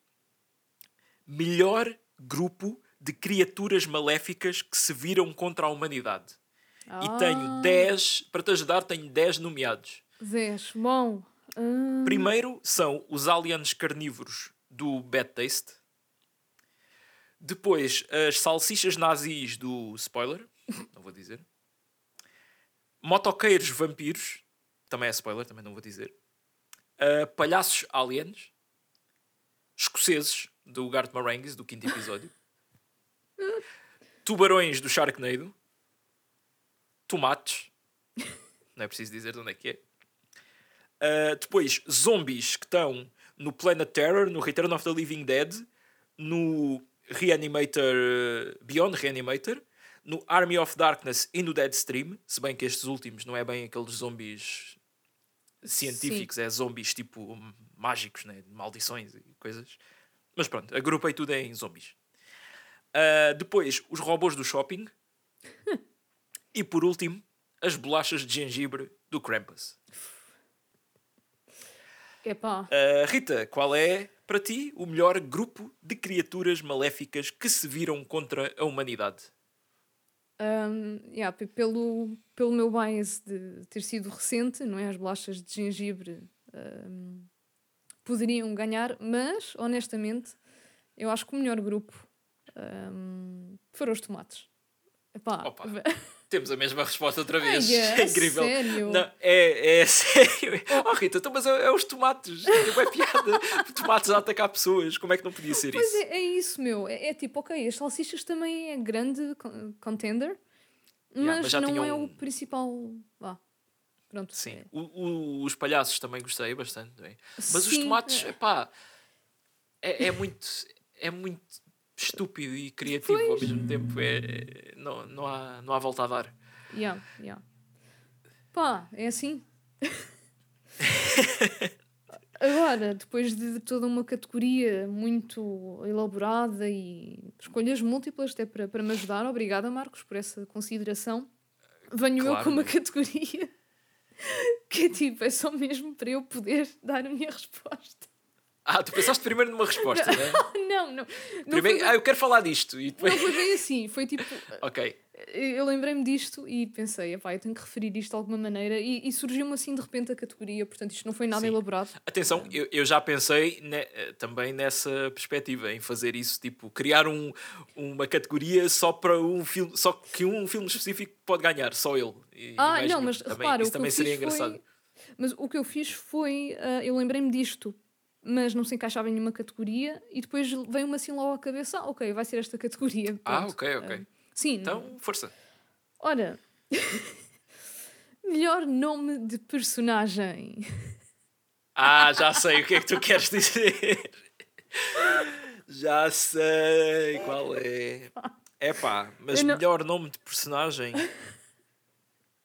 [SPEAKER 1] melhor grupo de criaturas maléficas que se viram contra a humanidade. Ah. E tenho 10, para te ajudar, tenho 10 nomeados.
[SPEAKER 2] 10, bom.
[SPEAKER 1] Hum. Primeiro são os aliens carnívoros do Bad Taste. Depois, as salsichas nazis do spoiler. Não vou dizer. Motoqueiros vampiros. Também é spoiler, também não vou dizer. Uh, palhaços aliens. Escoceses do Gart Marengis, do quinto episódio. Tubarões do Sharknado. Tomates. Não é preciso dizer de onde é que é. Uh, depois, zombies que estão no Planet Terror, no Return of the Living Dead, no Reanimator Beyond Reanimator, no Army of Darkness e no Deadstream, se bem que estes últimos não é bem aqueles zombies científicos, Sim. é zombies tipo mágicos, né? maldições e coisas. Mas pronto, agrupei tudo em zombies. Uh, depois, os robôs do shopping. e por último, as bolachas de gengibre do Krampus.
[SPEAKER 2] Epá.
[SPEAKER 1] Uh, Rita, qual é para ti o melhor grupo de criaturas maléficas que se viram contra a humanidade?
[SPEAKER 2] Um, yeah, pelo, pelo meu bias de ter sido recente, não é? As bolachas de gengibre um, poderiam ganhar, mas honestamente eu acho que o melhor grupo um, foram os tomates. Epá,
[SPEAKER 1] Opa. Temos a mesma resposta outra vez.
[SPEAKER 2] Ai, é, é incrível. Sério?
[SPEAKER 1] Não, é, é sério. Oh, Rita, então, mas é, é os tomates. Tipo, é piada. tomates a atacar pessoas. Como é que não podia ser isso?
[SPEAKER 2] É, é isso, meu. É, é, tipo, ok, as salsichas também é grande contender, mas, yeah, mas não é o principal. Ah, pronto.
[SPEAKER 1] Sim. O, o, os palhaços também gostei bastante. É? Mas Sim, os tomates, é. pá, é, é muito. É muito estúpido e criativo pois. ao mesmo tempo. É, não, não, há, não há volta a dar.
[SPEAKER 2] Yeah, yeah. Pá, é assim. Agora, depois de toda uma categoria muito elaborada e escolhas múltiplas, até para, para me ajudar, obrigada, Marcos, por essa consideração. Venho claro, eu com uma categoria que é tipo, é só mesmo para eu poder dar a minha resposta.
[SPEAKER 1] Ah, tu pensaste primeiro numa resposta, não,
[SPEAKER 2] é? Não, não. não
[SPEAKER 1] primeiro, ah, eu quero falar disto. E depois...
[SPEAKER 2] Não foi bem assim, foi tipo.
[SPEAKER 1] ok.
[SPEAKER 2] Eu lembrei-me disto e pensei, pá, eu tenho que referir isto de alguma maneira e, e surgiu-me assim de repente a categoria, portanto isto não foi nada Sim. elaborado.
[SPEAKER 1] Atenção, eu, eu já pensei ne, também nessa perspectiva, em fazer isso, tipo, criar um, uma categoria só para um filme, só que um filme específico pode ganhar, só ele.
[SPEAKER 2] E ah, não, mas também, repara, isso também seria engraçado. Foi... Mas o que eu fiz foi, uh, eu lembrei-me disto mas não se encaixava em nenhuma categoria e depois veio-me assim logo à cabeça, ah, ok, vai ser esta categoria.
[SPEAKER 1] Ah,
[SPEAKER 2] Pronto.
[SPEAKER 1] ok, ok.
[SPEAKER 2] Ah, sim,
[SPEAKER 1] Então, força.
[SPEAKER 2] ora, melhor nome de personagem.
[SPEAKER 1] Ah, já sei o que é que tu queres dizer. Já sei qual é. É pá, mas
[SPEAKER 2] não-
[SPEAKER 1] melhor nome de personagem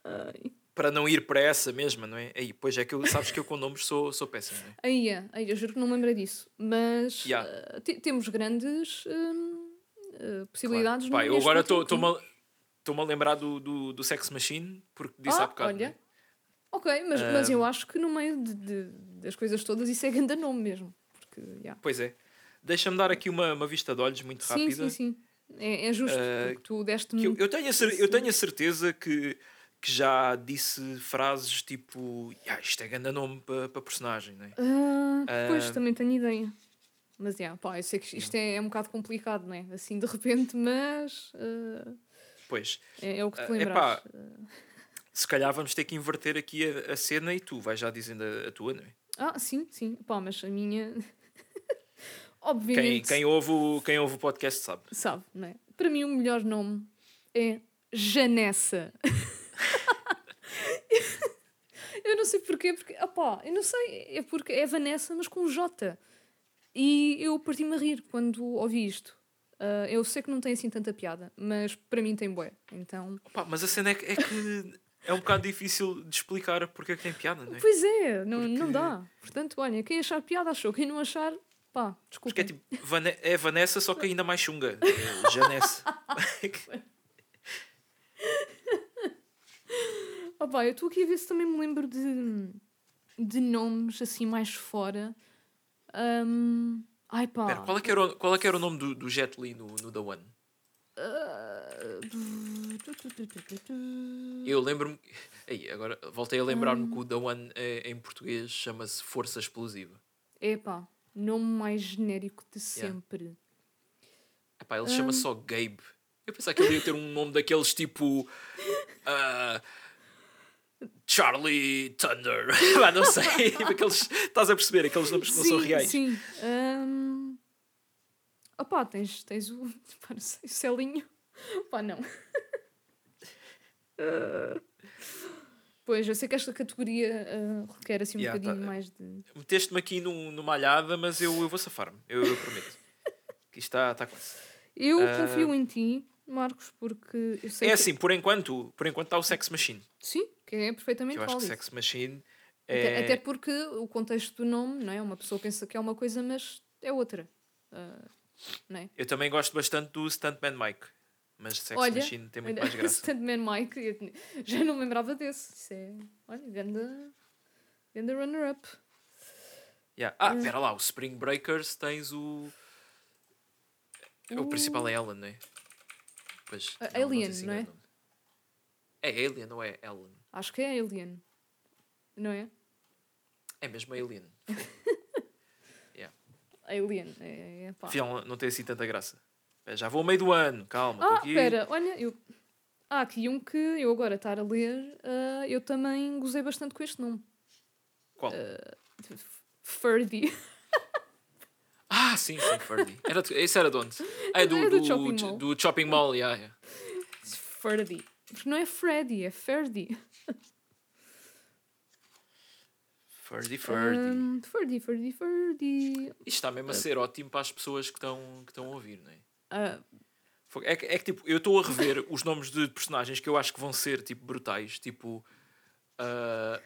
[SPEAKER 2] Ai.
[SPEAKER 1] Para não ir para essa mesma, não é? Aí, pois é que eu, sabes que eu com nomes sou, sou péssimo, não é?
[SPEAKER 2] Aí, é, aí, eu juro que não me lembrei disso. Mas
[SPEAKER 1] Yeah.
[SPEAKER 2] ah, te- temos grandes hum, ah, possibilidades
[SPEAKER 1] Pá,
[SPEAKER 2] no-
[SPEAKER 1] eu agora estou-me a, lembrar do, do, do Sex Machine, porque disse
[SPEAKER 2] Ah,
[SPEAKER 1] há bocado.
[SPEAKER 2] olha.
[SPEAKER 1] é?
[SPEAKER 2] Ok, mas, mas eu acho que no meio de, de- das coisas todas isso é grande nome mesmo. Porque, yeah.
[SPEAKER 1] Pois é. Deixa-me dar aqui uma, uma vista de olhos muito
[SPEAKER 2] Sim,
[SPEAKER 1] rápida.
[SPEAKER 2] sim, sim. É, é justo, porque tu deste-me.
[SPEAKER 1] Que eu, eu tenho a eu tenho a certeza que, que já disse frases tipo "Ya, isto é grande nome para pa personagem, não é?
[SPEAKER 2] Ah, pois,
[SPEAKER 1] Ah.
[SPEAKER 2] também tenho ideia. Mas, yeah, pá, eu sei que isto é, é um bocado complicado, não é? Assim, de repente, mas ah,
[SPEAKER 1] Pois,
[SPEAKER 2] é, é o que te
[SPEAKER 1] Ah,
[SPEAKER 2] lembras.
[SPEAKER 1] epá, se calhar vamos ter que inverter aqui a, a cena e tu vais já dizendo a, a tua, não é?
[SPEAKER 2] Ah, sim, sim. Pá, mas a minha...
[SPEAKER 1] Quem,
[SPEAKER 2] Obviamente,
[SPEAKER 1] quem, ouve o, quem ouve o podcast sabe.
[SPEAKER 2] sabe, não é? Para mim o melhor nome é Janessa. eu não sei porquê, porque, opá, eu não sei, é porque é Vanessa, mas com J. E eu parti-me a rir quando ouvi isto. Ah, eu sei que não tem assim tanta piada, mas para mim tem bué. Então,
[SPEAKER 1] Opa, mas a cena é que, é que é um bocado difícil de explicar porque é que tem piada, não é?
[SPEAKER 2] pois é, não, não
[SPEAKER 1] Porque-
[SPEAKER 2] dá. Portanto, olha, quem achar piada achou, quem não achar, pá, desculpa.
[SPEAKER 1] Porque é tipo, é Vanessa, só que ainda mais chunga. É Janessa.
[SPEAKER 2] Opa, eu estou aqui a ver se também me lembro de, de nomes assim mais fora. Ahm, ai pá.
[SPEAKER 1] Espera, qual, é que era o, qual é que era o nome do, do Jet Li no, no The One?
[SPEAKER 2] Ah,
[SPEAKER 1] Eu lembro-me. Aí, agora voltei a lembrar-me que o The One é- em português chama-se Força Explosiva.
[SPEAKER 2] Epá, nome mais genérico de
[SPEAKER 1] Yeah.
[SPEAKER 2] sempre.
[SPEAKER 1] Epá, ele chama só Gabe. Eu pensava que ele ia ter um nome daqueles tipo. ah, Charlie Thunder. Não sei. Tipo, aqueles, estás a perceber? Aqueles nomes que não são reais.
[SPEAKER 2] Sim. Um... Opá, tens, tens o. Pá, não sei, o Celinho. Pá, não. Pois, eu sei que esta categoria ah, requer assim um
[SPEAKER 1] Yeah,
[SPEAKER 2] bocadinho
[SPEAKER 1] tá.
[SPEAKER 2] mais de.
[SPEAKER 1] Meteste-me aqui num, numa alhada, mas eu, eu vou safar-me. Eu, eu prometo. Que isto está, está quase.
[SPEAKER 2] Eu
[SPEAKER 1] Ah.
[SPEAKER 2] confio em ti, Marcos, porque eu sei
[SPEAKER 1] É
[SPEAKER 2] que...
[SPEAKER 1] assim, por enquanto, por enquanto está o Sex Machine.
[SPEAKER 2] Sim, que é
[SPEAKER 1] Que
[SPEAKER 2] perfeitamente
[SPEAKER 1] eu acho que
[SPEAKER 2] válido.
[SPEAKER 1] Sex Machine
[SPEAKER 2] Até,
[SPEAKER 1] é.
[SPEAKER 2] até porque o contexto do nome, não é? Uma pessoa pensa que é uma coisa, mas é outra. Ah, não é?
[SPEAKER 1] Eu também gosto bastante do Stuntman Mike. Mas Sex
[SPEAKER 2] Olha,
[SPEAKER 1] Machine tem muito
[SPEAKER 2] olha,
[SPEAKER 1] mais graça.
[SPEAKER 2] Stuntman Mike, já não me lembrava desse. Isso é, olha, ganda, ganda runner-up.
[SPEAKER 1] Yeah. Ah, espera lá, o Spring Breakers tens o. O principal é Ellen, não é? Pois, não- não
[SPEAKER 2] Alien,
[SPEAKER 1] se
[SPEAKER 2] não é?
[SPEAKER 1] engano. É Alien, não é Ellen.
[SPEAKER 2] Acho que é Alien, não é?
[SPEAKER 1] É mesmo Alien. yeah.
[SPEAKER 2] Alien, é, é pá.
[SPEAKER 1] Não tem assim tanta graça. Já vou ao meio do ano, calma.
[SPEAKER 2] Ah, espera, olha, eu... há aqui um que eu agora estar a ler, ah, eu também gozei bastante com este nome.
[SPEAKER 1] Qual?
[SPEAKER 2] Ferdy.
[SPEAKER 1] Ah, sim, sim, Ferdy. Era, esse era de onde? Ah, é do,
[SPEAKER 2] Era do
[SPEAKER 1] do,
[SPEAKER 2] Shopping
[SPEAKER 1] do,
[SPEAKER 2] Mall.
[SPEAKER 1] Shopping Mall, yeah, yeah.
[SPEAKER 2] Ferdy. Porque não é Freddy, é Ferdy.
[SPEAKER 1] Ferdy, Ferdy.
[SPEAKER 2] Um, Ferdy, Ferdy, Ferdy.
[SPEAKER 1] Isto está mesmo a ser ótimo para as pessoas que estão, que estão a ouvir, não é? Fo- É que, é que, tipo, eu estou a rever os nomes de personagens que eu acho que vão ser tipo brutais. Tipo, ah,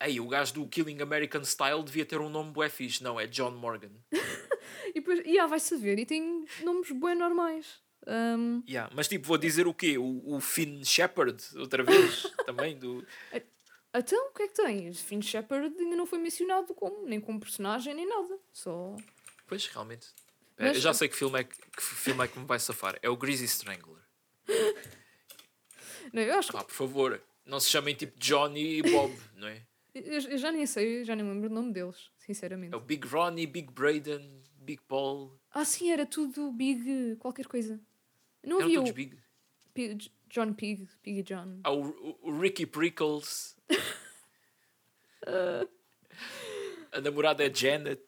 [SPEAKER 1] ei, o gajo do Killing American Style devia ter um nome bué fixe. Não, é John Morgan.
[SPEAKER 2] e depois, e ah, vai saber, e tem nomes bem normais. Um,
[SPEAKER 1] Yeah, Mas tipo, vou dizer o quê? O, o Finn Shepard, outra vez, também. Do...
[SPEAKER 2] então, o que é que tem? Finn Shepard ainda não foi mencionado como, nem como personagem, nem nada. Só.
[SPEAKER 1] Pois, realmente.
[SPEAKER 2] Mas-
[SPEAKER 1] Eu já sei que filme, é que, que filme é que me vai safar. É o Greasy Strangler.
[SPEAKER 2] Não, eu acho que.
[SPEAKER 1] Pá, por favor, não se chamem tipo Johnny e Bob, não é?
[SPEAKER 2] Eu, eu já nem sei, já nem me lembro o nome deles, sinceramente.
[SPEAKER 1] É o Big Ronnie, Big Braden, Big Paul.
[SPEAKER 2] Ah, sim, era tudo Big. qualquer coisa. Não
[SPEAKER 1] Eram
[SPEAKER 2] havia
[SPEAKER 1] todos
[SPEAKER 2] o
[SPEAKER 1] Big.
[SPEAKER 2] John Pig, Piggy John.
[SPEAKER 1] Há o, Ricky Prickles. A namorada é Janet.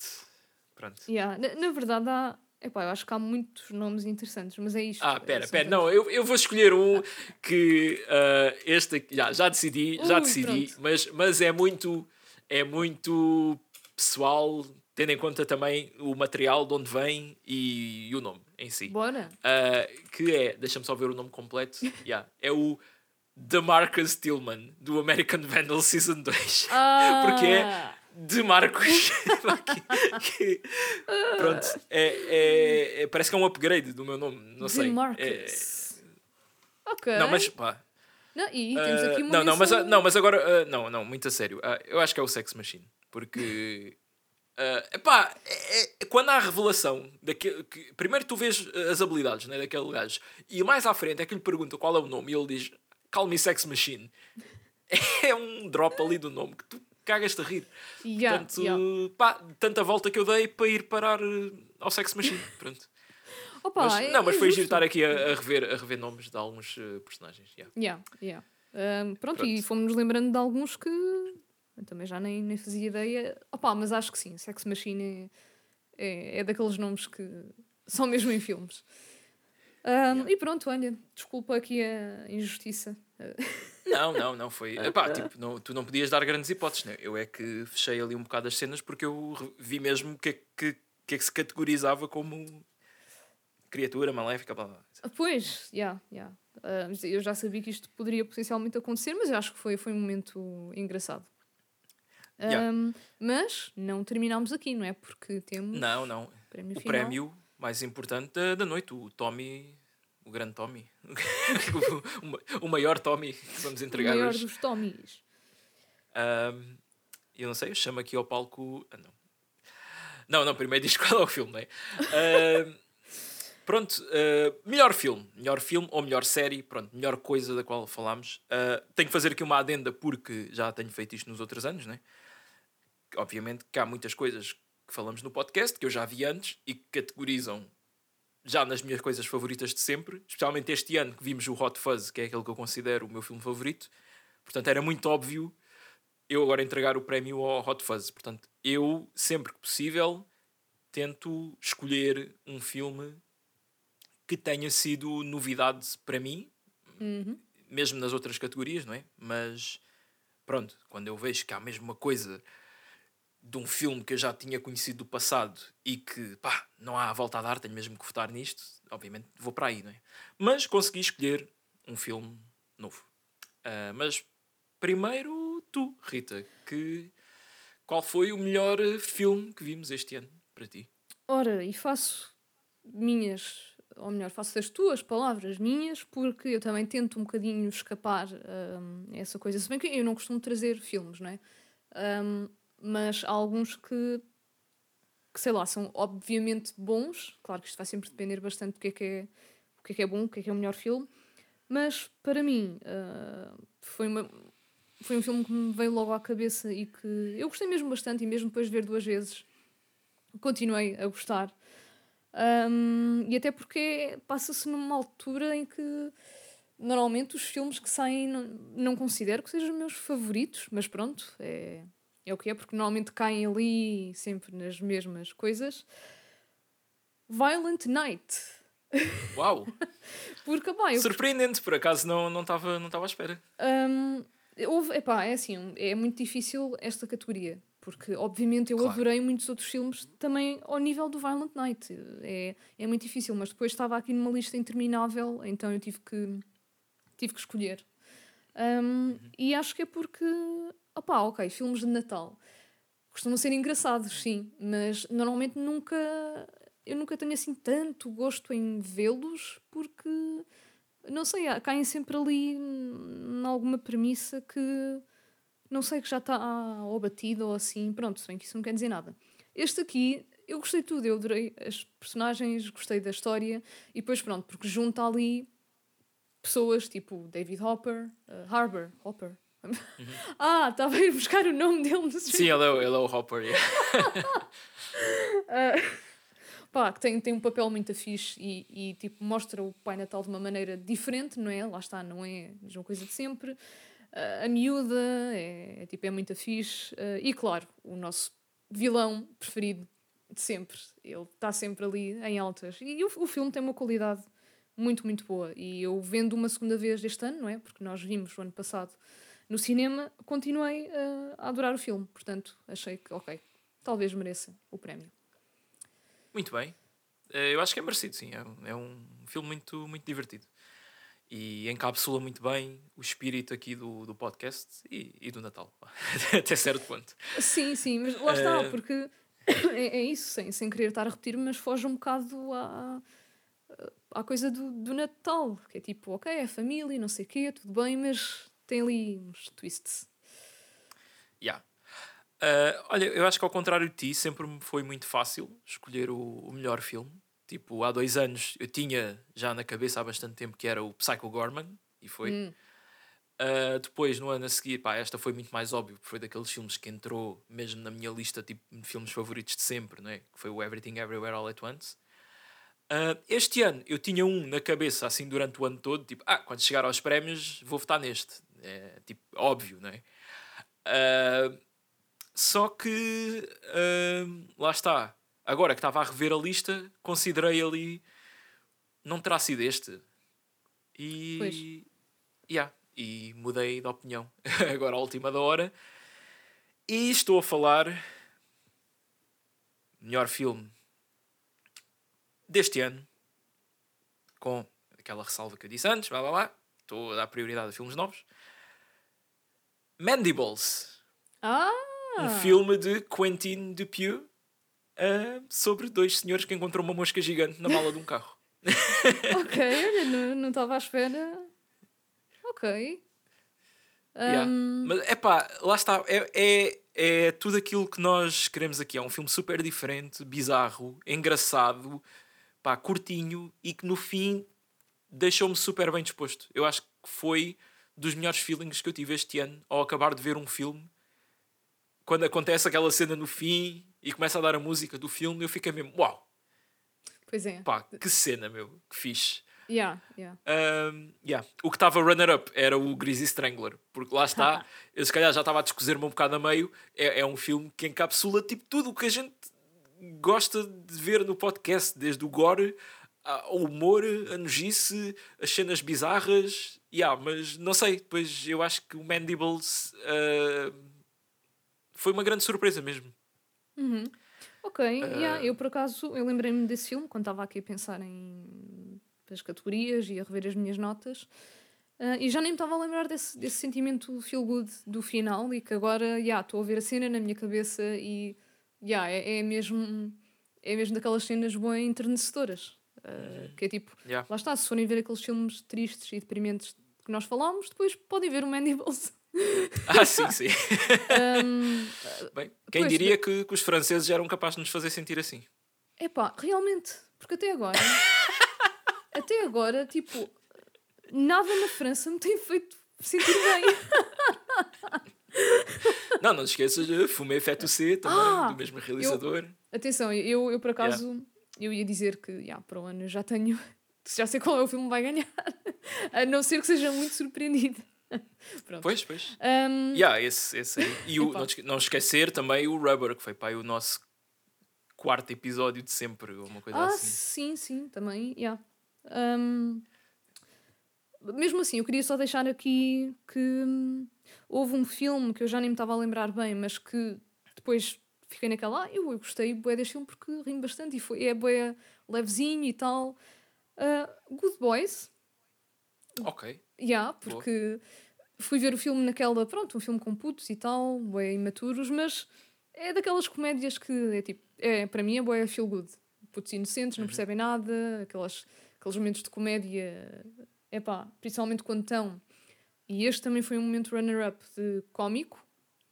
[SPEAKER 1] Pronto.
[SPEAKER 2] Yeah. Na, na verdade, há. Epá, eu acho que há muitos nomes interessantes, mas é isto.
[SPEAKER 1] Ah,
[SPEAKER 2] é,
[SPEAKER 1] pera,
[SPEAKER 2] são
[SPEAKER 1] pera,
[SPEAKER 2] tantos.
[SPEAKER 1] não, eu, eu vou escolher um que ah, este aqui- já, já decidi, já
[SPEAKER 2] Ui,
[SPEAKER 1] decidi,
[SPEAKER 2] pronto.
[SPEAKER 1] mas, mas é muito é muito pessoal, tendo em conta também o material de onde vem e, e o nome em si.
[SPEAKER 2] Bora.
[SPEAKER 1] Ah, que é, deixa-me só ver o nome completo. Yeah, é o DeMarcus Tillman, do American Vandal Season 2.
[SPEAKER 2] Ah,
[SPEAKER 1] Porque é de Marcos. que, que- pronto, é, é- é- parece que é um upgrade do meu nome, não
[SPEAKER 2] de
[SPEAKER 1] sei. É-
[SPEAKER 2] Marcus. Ok.
[SPEAKER 1] não, mas pá.
[SPEAKER 2] Não, e temos
[SPEAKER 1] ah,
[SPEAKER 2] aqui uma
[SPEAKER 1] não, não, mas,
[SPEAKER 2] menção-
[SPEAKER 1] não, mas agora. ah, não, não, muito a sério. Ah, eu acho que é o Sex Machine. Porque. Ah, epá, é, é- quando há a revelação daquele, que, primeiro tu vês as habilidades né, daquele gajo e mais à frente é que lhe pergunta qual é o nome e ele diz Call me Sex Machine é um drop ali do nome que tu cagas-te a rir
[SPEAKER 2] Yeah,
[SPEAKER 1] Portanto,
[SPEAKER 2] yeah.
[SPEAKER 1] pá, tanta volta que eu dei para ir parar eh, ao Sex Machine. Pronto.
[SPEAKER 2] Opa,
[SPEAKER 1] Mas-
[SPEAKER 2] é-
[SPEAKER 1] não, mas
[SPEAKER 2] é
[SPEAKER 1] foi giro estar aqui a, a rever, a rever nomes de alguns eh, personagens. yeah.
[SPEAKER 2] Yeah, yeah. Um, pronto,
[SPEAKER 1] Pronto.
[SPEAKER 2] e fomos lembrando de alguns que eu também já nem, nem fazia ideia. Opa, mas acho que sim, Sex Machine é, é, é daqueles nomes que são mesmo em filmes. Um, E pronto, olha, desculpa aqui a injustiça.
[SPEAKER 1] Não, não, não foi. Epá, tipo, não, tu não podias dar grandes hipóteses, né? Eu é que fechei ali um bocado as cenas porque eu vi mesmo o que, é que, que é que se categorizava como criatura maléfica. Blá, blá.
[SPEAKER 2] Pois, yeah, yeah. Ah, mas eu já sabia que isto poderia potencialmente acontecer, mas eu acho que foi, foi um momento engraçado.
[SPEAKER 1] Yeah.
[SPEAKER 2] Um, mas não terminámos aqui, não é? Porque temos
[SPEAKER 1] Não, não.
[SPEAKER 2] prémio
[SPEAKER 1] O
[SPEAKER 2] final.
[SPEAKER 1] prémio mais importante da, da noite, o Tommy, o grande Tommy. o, o maior Tommy que vamos
[SPEAKER 2] o
[SPEAKER 1] entregar
[SPEAKER 2] maior
[SPEAKER 1] hoje.
[SPEAKER 2] dos Tommys.
[SPEAKER 1] Ahm, eu não sei, eu chamo aqui ao palco. Ah, não. Não, não, primeiro diz qual é o filme, não é? Ahm, pronto, ah, melhor filme. Melhor filme ou melhor série, pronto, melhor coisa da qual falámos. Ah, tenho que fazer aqui uma adenda porque já tenho feito isto nos outros anos, não é? Obviamente que há muitas coisas que falamos no podcast que eu já vi antes e que categorizam já nas minhas coisas favoritas de sempre, especialmente este ano que vimos o Hot Fuzz, que é aquele que eu considero o meu filme favorito. Portanto, era muito óbvio eu agora entregar o prémio ao Hot Fuzz. Portanto, eu, sempre que possível, tento escolher um filme que tenha sido novidade para mim,
[SPEAKER 2] Uhum.
[SPEAKER 1] mesmo nas outras categorias, não é? Mas pronto, quando eu vejo que há mesmo uma coisa de um filme que eu já tinha conhecido do passado e que pá, não há volta a dar, tenho mesmo que votar nisto, obviamente vou para aí, não é? Mas consegui escolher um filme novo. Ah, mas primeiro tu, Rita, que qual foi o melhor filme que vimos este ano para ti?
[SPEAKER 2] Ora, e faço minhas, ou melhor, faço as tuas palavras minhas, porque eu também tento um bocadinho escapar hum, a essa coisa. Se bem que eu não costumo trazer filmes, não é? Hum, mas há alguns que, que, sei lá, são obviamente bons. Claro que isto vai sempre depender bastante do que é que é, o que é, que é bom, o que é que é o melhor filme. Mas, para mim, ah, foi, uma, foi um filme que me veio logo à cabeça e que eu gostei mesmo bastante, e mesmo depois de ver duas vezes, continuei a gostar. Um, e até porque passa-se numa altura em que normalmente os filmes que saem não, não considero que sejam meus favoritos, mas pronto, é, é o que é, porque normalmente caem ali sempre nas mesmas coisas. Violent Night.
[SPEAKER 1] Uau!
[SPEAKER 2] Porque, pá, eu
[SPEAKER 1] Surpreendente, por acaso não não estava não estava à espera.
[SPEAKER 2] Hum, houve, epá, é assim, é muito difícil esta categoria, porque obviamente eu
[SPEAKER 1] Claro.
[SPEAKER 2] adorei muitos outros filmes também ao nível do Violent Night. É, é muito difícil, mas depois estava aqui numa lista interminável, então eu tive que, tive que escolher. Hum, E acho que é porque, opá, ok, filmes de Natal costumam ser engraçados, sim, mas normalmente nunca. Eu nunca tenho assim tanto gosto em vê-los porque não sei, caem sempre ali em alguma premissa que não sei que já está ou batida ou assim, pronto, se bem que isso não quer dizer nada. Este aqui, eu gostei de tudo, eu adorei as personagens, gostei da história e depois pronto, porque junta ali pessoas tipo David Hopper, uh, Harbour, Hopper. ah, estava a ir buscar o nome dele no
[SPEAKER 1] Sim, ele é, o- ele é o Hopper. yeah.
[SPEAKER 2] pá, que tem, tem um papel muito fixe e, e tipo, mostra o Pai Natal de uma maneira diferente, não é? Lá está, não é a mesma coisa de sempre. Ah, a miúda é, é, tipo, é muito fixe. Ah, e claro, o nosso vilão preferido, de sempre. Ele está sempre ali em altas. E o, o filme tem uma qualidade muito, muito boa. E eu vendo uma segunda vez este ano, não é? Porque nós vimos o ano passado no cinema, continuei uh, a adorar o filme. Portanto, achei que, ok, talvez mereça o prémio.
[SPEAKER 1] Muito bem. Eh, eu acho que é merecido, sim. É um, é um filme muito, muito divertido. E encapsula muito bem o espírito aqui do, do podcast e, e do Natal. Até certo ponto.
[SPEAKER 2] Sim, sim, mas lá está, uh... porque é, é, isso, sem, sem querer estar a repetir, mas foge um bocado à, à coisa do, do Natal, que é tipo, ok, é família, não sei o quê, tudo bem, mas tem ali uns twists.
[SPEAKER 1] Yeah. Uh, olha, eu acho que ao contrário de ti, sempre me foi muito fácil escolher o, o, melhor filme. Tipo, há dois anos eu tinha já na cabeça há bastante tempo que era o Psycho Gorman, e foi. Hum. Uh, depois, no ano a seguir, pá, esta foi muito mais óbvio, foi daqueles filmes que entrou mesmo na minha lista tipo, de filmes favoritos de sempre, não é? que foi o Everything Everywhere All at Once. Uh, este ano eu tinha um na cabeça assim durante o ano todo, tipo, ah, quando chegar aos prémios vou votar neste. É tipo, óbvio, não é? Uh, só que uh, lá está. Agora que estava a rever a lista, considerei ali. Não terá sido este. E. Pois. Yeah, e mudei de opinião. Agora, à última da hora. E estou a falar. Melhor filme deste ano. Com aquela ressalva que eu disse antes. Blá blá blá. Estou a dar prioridade a filmes novos. Mandibles.
[SPEAKER 2] Ah!
[SPEAKER 1] Um filme de Quentin Dupieux uh, sobre dois senhores que encontram uma mosca gigante na mala de um carro.
[SPEAKER 2] ok, olha, não estava à espera. Ok.
[SPEAKER 1] Um... Mas é pá, lá está. É, é, é tudo aquilo que nós queremos aqui. É um filme super diferente, bizarro, engraçado, pá, curtinho e que no fim deixou-me super bem disposto. Eu acho que foi dos melhores feelings que eu tive este ano ao acabar de ver um filme. Quando acontece aquela cena no fim e começa a dar a música do filme, eu fiquei mesmo, uau!
[SPEAKER 2] Pois é.
[SPEAKER 1] Pá, que cena, meu, que fixe.
[SPEAKER 2] Yeah, yeah.
[SPEAKER 1] Um, yeah. O que estava runner-up era o Greasy Strangler, porque lá está, eu se calhar já estava a descozer-me um bocado a meio. É, é um filme que encapsula tipo, tudo o que a gente gosta de ver no podcast, desde o gore ao humor, a nojice, as cenas bizarras Yeah, mas não sei, depois eu acho que o Mandibles uh, foi uma grande surpresa mesmo.
[SPEAKER 2] Uhum. Ok, uh, yeah, eu por acaso eu lembrei-me desse filme quando estava aqui a pensar em as categorias e a rever as minhas notas. Uh, e já nem me estava a lembrar desse, desse sentimento feel good do final e que agora yeah, estou a ver a cena na minha cabeça e yeah, é, é mesmo é mesmo daquelas cenas bem enternecedoras. Uh, que é tipo, yeah. lá está, se forem ver aqueles filmes tristes e deprimentes que nós falámos, depois podem ver o Mandibles.
[SPEAKER 1] Ah, sim, sim. um, Bem, quem pois, diria que, que, os franceses eram capazes de nos fazer sentir assim?
[SPEAKER 2] Epá, realmente, porque até agora, até agora, tipo, nada na França me tem feito sentir bem.
[SPEAKER 1] não, não te esqueças de Fumé Feto C, também, ah, do mesmo realizador.
[SPEAKER 2] Eu, atenção, eu, eu por acaso, yeah. eu ia dizer que yeah, para o ano já tenho já sei qual é o filme que vai ganhar. a não ser que seja muito surpreendido.
[SPEAKER 1] Pronto. Pois, pois. Um... Yeah, esse, esse aí. E o, não, não esquecer também o Rubber, que foi pá, o nosso quarto episódio de sempre, uma coisa
[SPEAKER 2] ah,
[SPEAKER 1] assim.
[SPEAKER 2] Sim, sim, também. Yeah. Um... Mesmo assim, eu queria só deixar aqui que hum, houve um filme que eu já nem me estava a lembrar bem, mas que depois fiquei naquela, ah, eu, eu gostei bué deste filme porque rimo bastante e foi, é bué levezinho e tal. Uh, Good Boys.
[SPEAKER 1] Ok.
[SPEAKER 2] Yeah, porque Boa. fui ver o filme naquela, pronto, um filme com putos e tal, bem imaturos, mas é daquelas comédias que é tipo, é, para mim é boa feel good. Putos inocentes, não uhum. percebem nada, aquelas, aqueles momentos de comédia, é pá, principalmente quando estão. E este também foi um momento runner-up de cómico,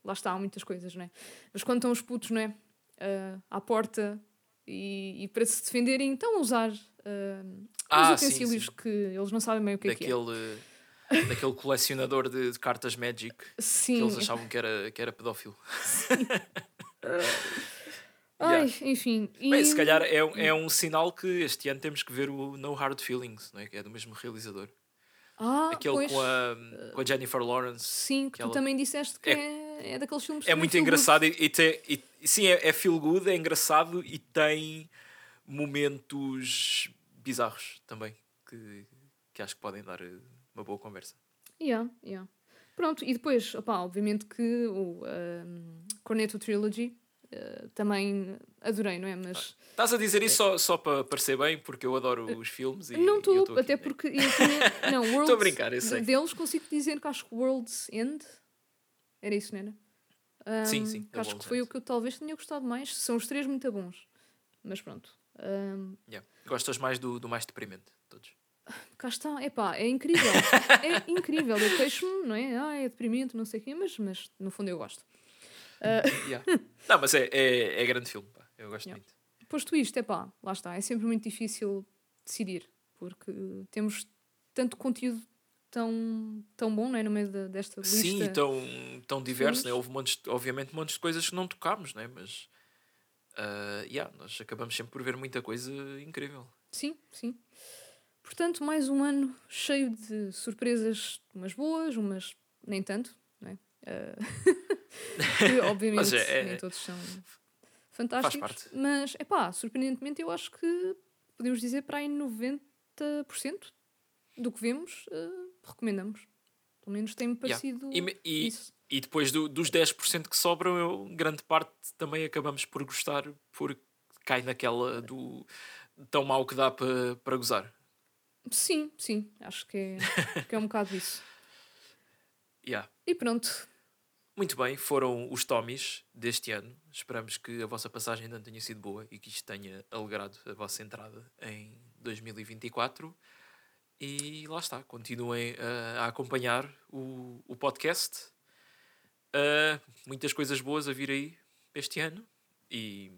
[SPEAKER 2] lá está, há muitas coisas, não é? Mas quando estão os putos, não é? Uh, à porta e, e, para se defenderem, então a usar uh, ah, os utensílios sim, sim. que eles não sabem bem o que
[SPEAKER 1] daquele,
[SPEAKER 2] é que
[SPEAKER 1] é. Daquele colecionador de, de, cartas Magic sim. que eles achavam que era, que era pedófilo.
[SPEAKER 2] Ai, yeah. enfim.
[SPEAKER 1] E... Bem, se calhar é, é um sinal que este ano temos que ver o No Hard Feelings, não é? que é do mesmo realizador.
[SPEAKER 2] Ah,
[SPEAKER 1] Aquele
[SPEAKER 2] pois.
[SPEAKER 1] com a, com a Jennifer Lawrence.
[SPEAKER 2] Sim, que, tu ela... também disseste que é, é, é daqueles filmes
[SPEAKER 1] É muito engraçado e, e, tem, e, sim, é, é feel good, é engraçado e tem momentos bizarros também que, que acho que podem dar eh, uma boa conversa.
[SPEAKER 2] Yeah, yeah. Pronto, e depois, opá, obviamente que o um, Cornetto Trilogy uh, também adorei, não é? Mas.
[SPEAKER 1] Estás a dizer isso só, só para parecer bem, porque eu adoro os filmes e.
[SPEAKER 2] Não
[SPEAKER 1] estou,
[SPEAKER 2] até porque. Eu tinha, não, World's,
[SPEAKER 1] Estou a brincar, eu sei.
[SPEAKER 2] Deles consigo dizer que acho que World's End. Era isso, não era? Um,
[SPEAKER 1] sim, sim.
[SPEAKER 2] Que acho que foi End. o que eu talvez tenha gostado mais. São os três muito bons. Mas pronto. Um,
[SPEAKER 1] yeah. Gostas mais do, do mais deprimente de todos?
[SPEAKER 2] Cá está, epá, é incrível. é incrível. Eu queixo-me, não é? Ah, é deprimente, não sei o quê, mas, mas no fundo eu gosto.
[SPEAKER 1] Uh... Yeah. Não, mas é, é, é grande filme, pá. eu gosto yeah. muito.
[SPEAKER 2] Posto isto, é pá, lá está. É sempre muito difícil decidir, porque temos tanto conteúdo tão, tão bom não é, no meio de, desta lista.
[SPEAKER 1] Sim, tão, tão diverso. Né? Houve montes, obviamente montes de coisas que não tocámos, né? mas uh, yeah, nós acabamos sempre por ver muita coisa incrível.
[SPEAKER 2] Sim, sim. Portanto, mais um ano cheio de surpresas, umas boas, umas nem tanto, não é? Uh, obviamente é, é, nem todos são fantásticos, mas é pá, surpreendentemente eu acho que podemos dizer para aí 90% do que vemos uh, recomendamos. Pelo menos tem-me parecido
[SPEAKER 1] yeah. e, e, isso. E depois do, dos 10% que sobram, eu, grande parte também acabamos por gostar, porque cai naquela do tão mal que dá para, para gozar.
[SPEAKER 2] Sim, sim, acho que é, que é um bocado isso.
[SPEAKER 1] Yeah.
[SPEAKER 2] E pronto.
[SPEAKER 1] Muito bem, foram os Tommys deste ano. Esperamos que a vossa passagem ainda tenha sido boa e que isto tenha alegrado a vossa entrada em 2024. E lá está, continuem uh, a acompanhar o, o podcast. Uh, muitas coisas boas a vir aí este ano. E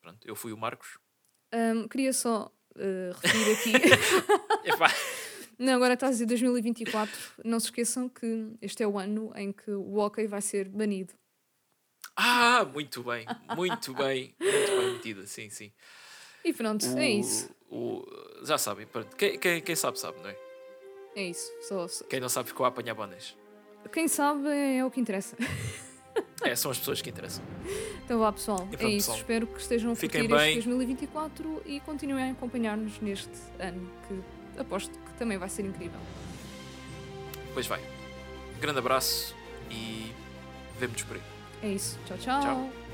[SPEAKER 1] pronto, eu fui o Marcos.
[SPEAKER 2] Um, queria só uh, referir aqui. não, agora está a dizer 2024. Não se esqueçam que este é o ano em que o hockey vai ser banido.
[SPEAKER 1] Ah, muito bem, muito bem, muito bem metida, sim, sim.
[SPEAKER 2] E pronto, o, é isso.
[SPEAKER 1] O, já sabem, quem, quem, quem, sabe, sabe, não é?
[SPEAKER 2] É isso. Só, só.
[SPEAKER 1] Quem não sabe ficou a apanhar bonas.
[SPEAKER 2] Quem sabe é o que interessa.
[SPEAKER 1] É, são as pessoas que interessam.
[SPEAKER 2] Então vá, pessoal. Pronto, é isso. Pessoal. Espero que estejam a curtir este 2024 e continuem a acompanhar-nos neste ano, que aposto também vai ser incrível.
[SPEAKER 1] Pois vai. Grande abraço e vemo-nos por aí.
[SPEAKER 2] É isso. tchau. tchau. tchau.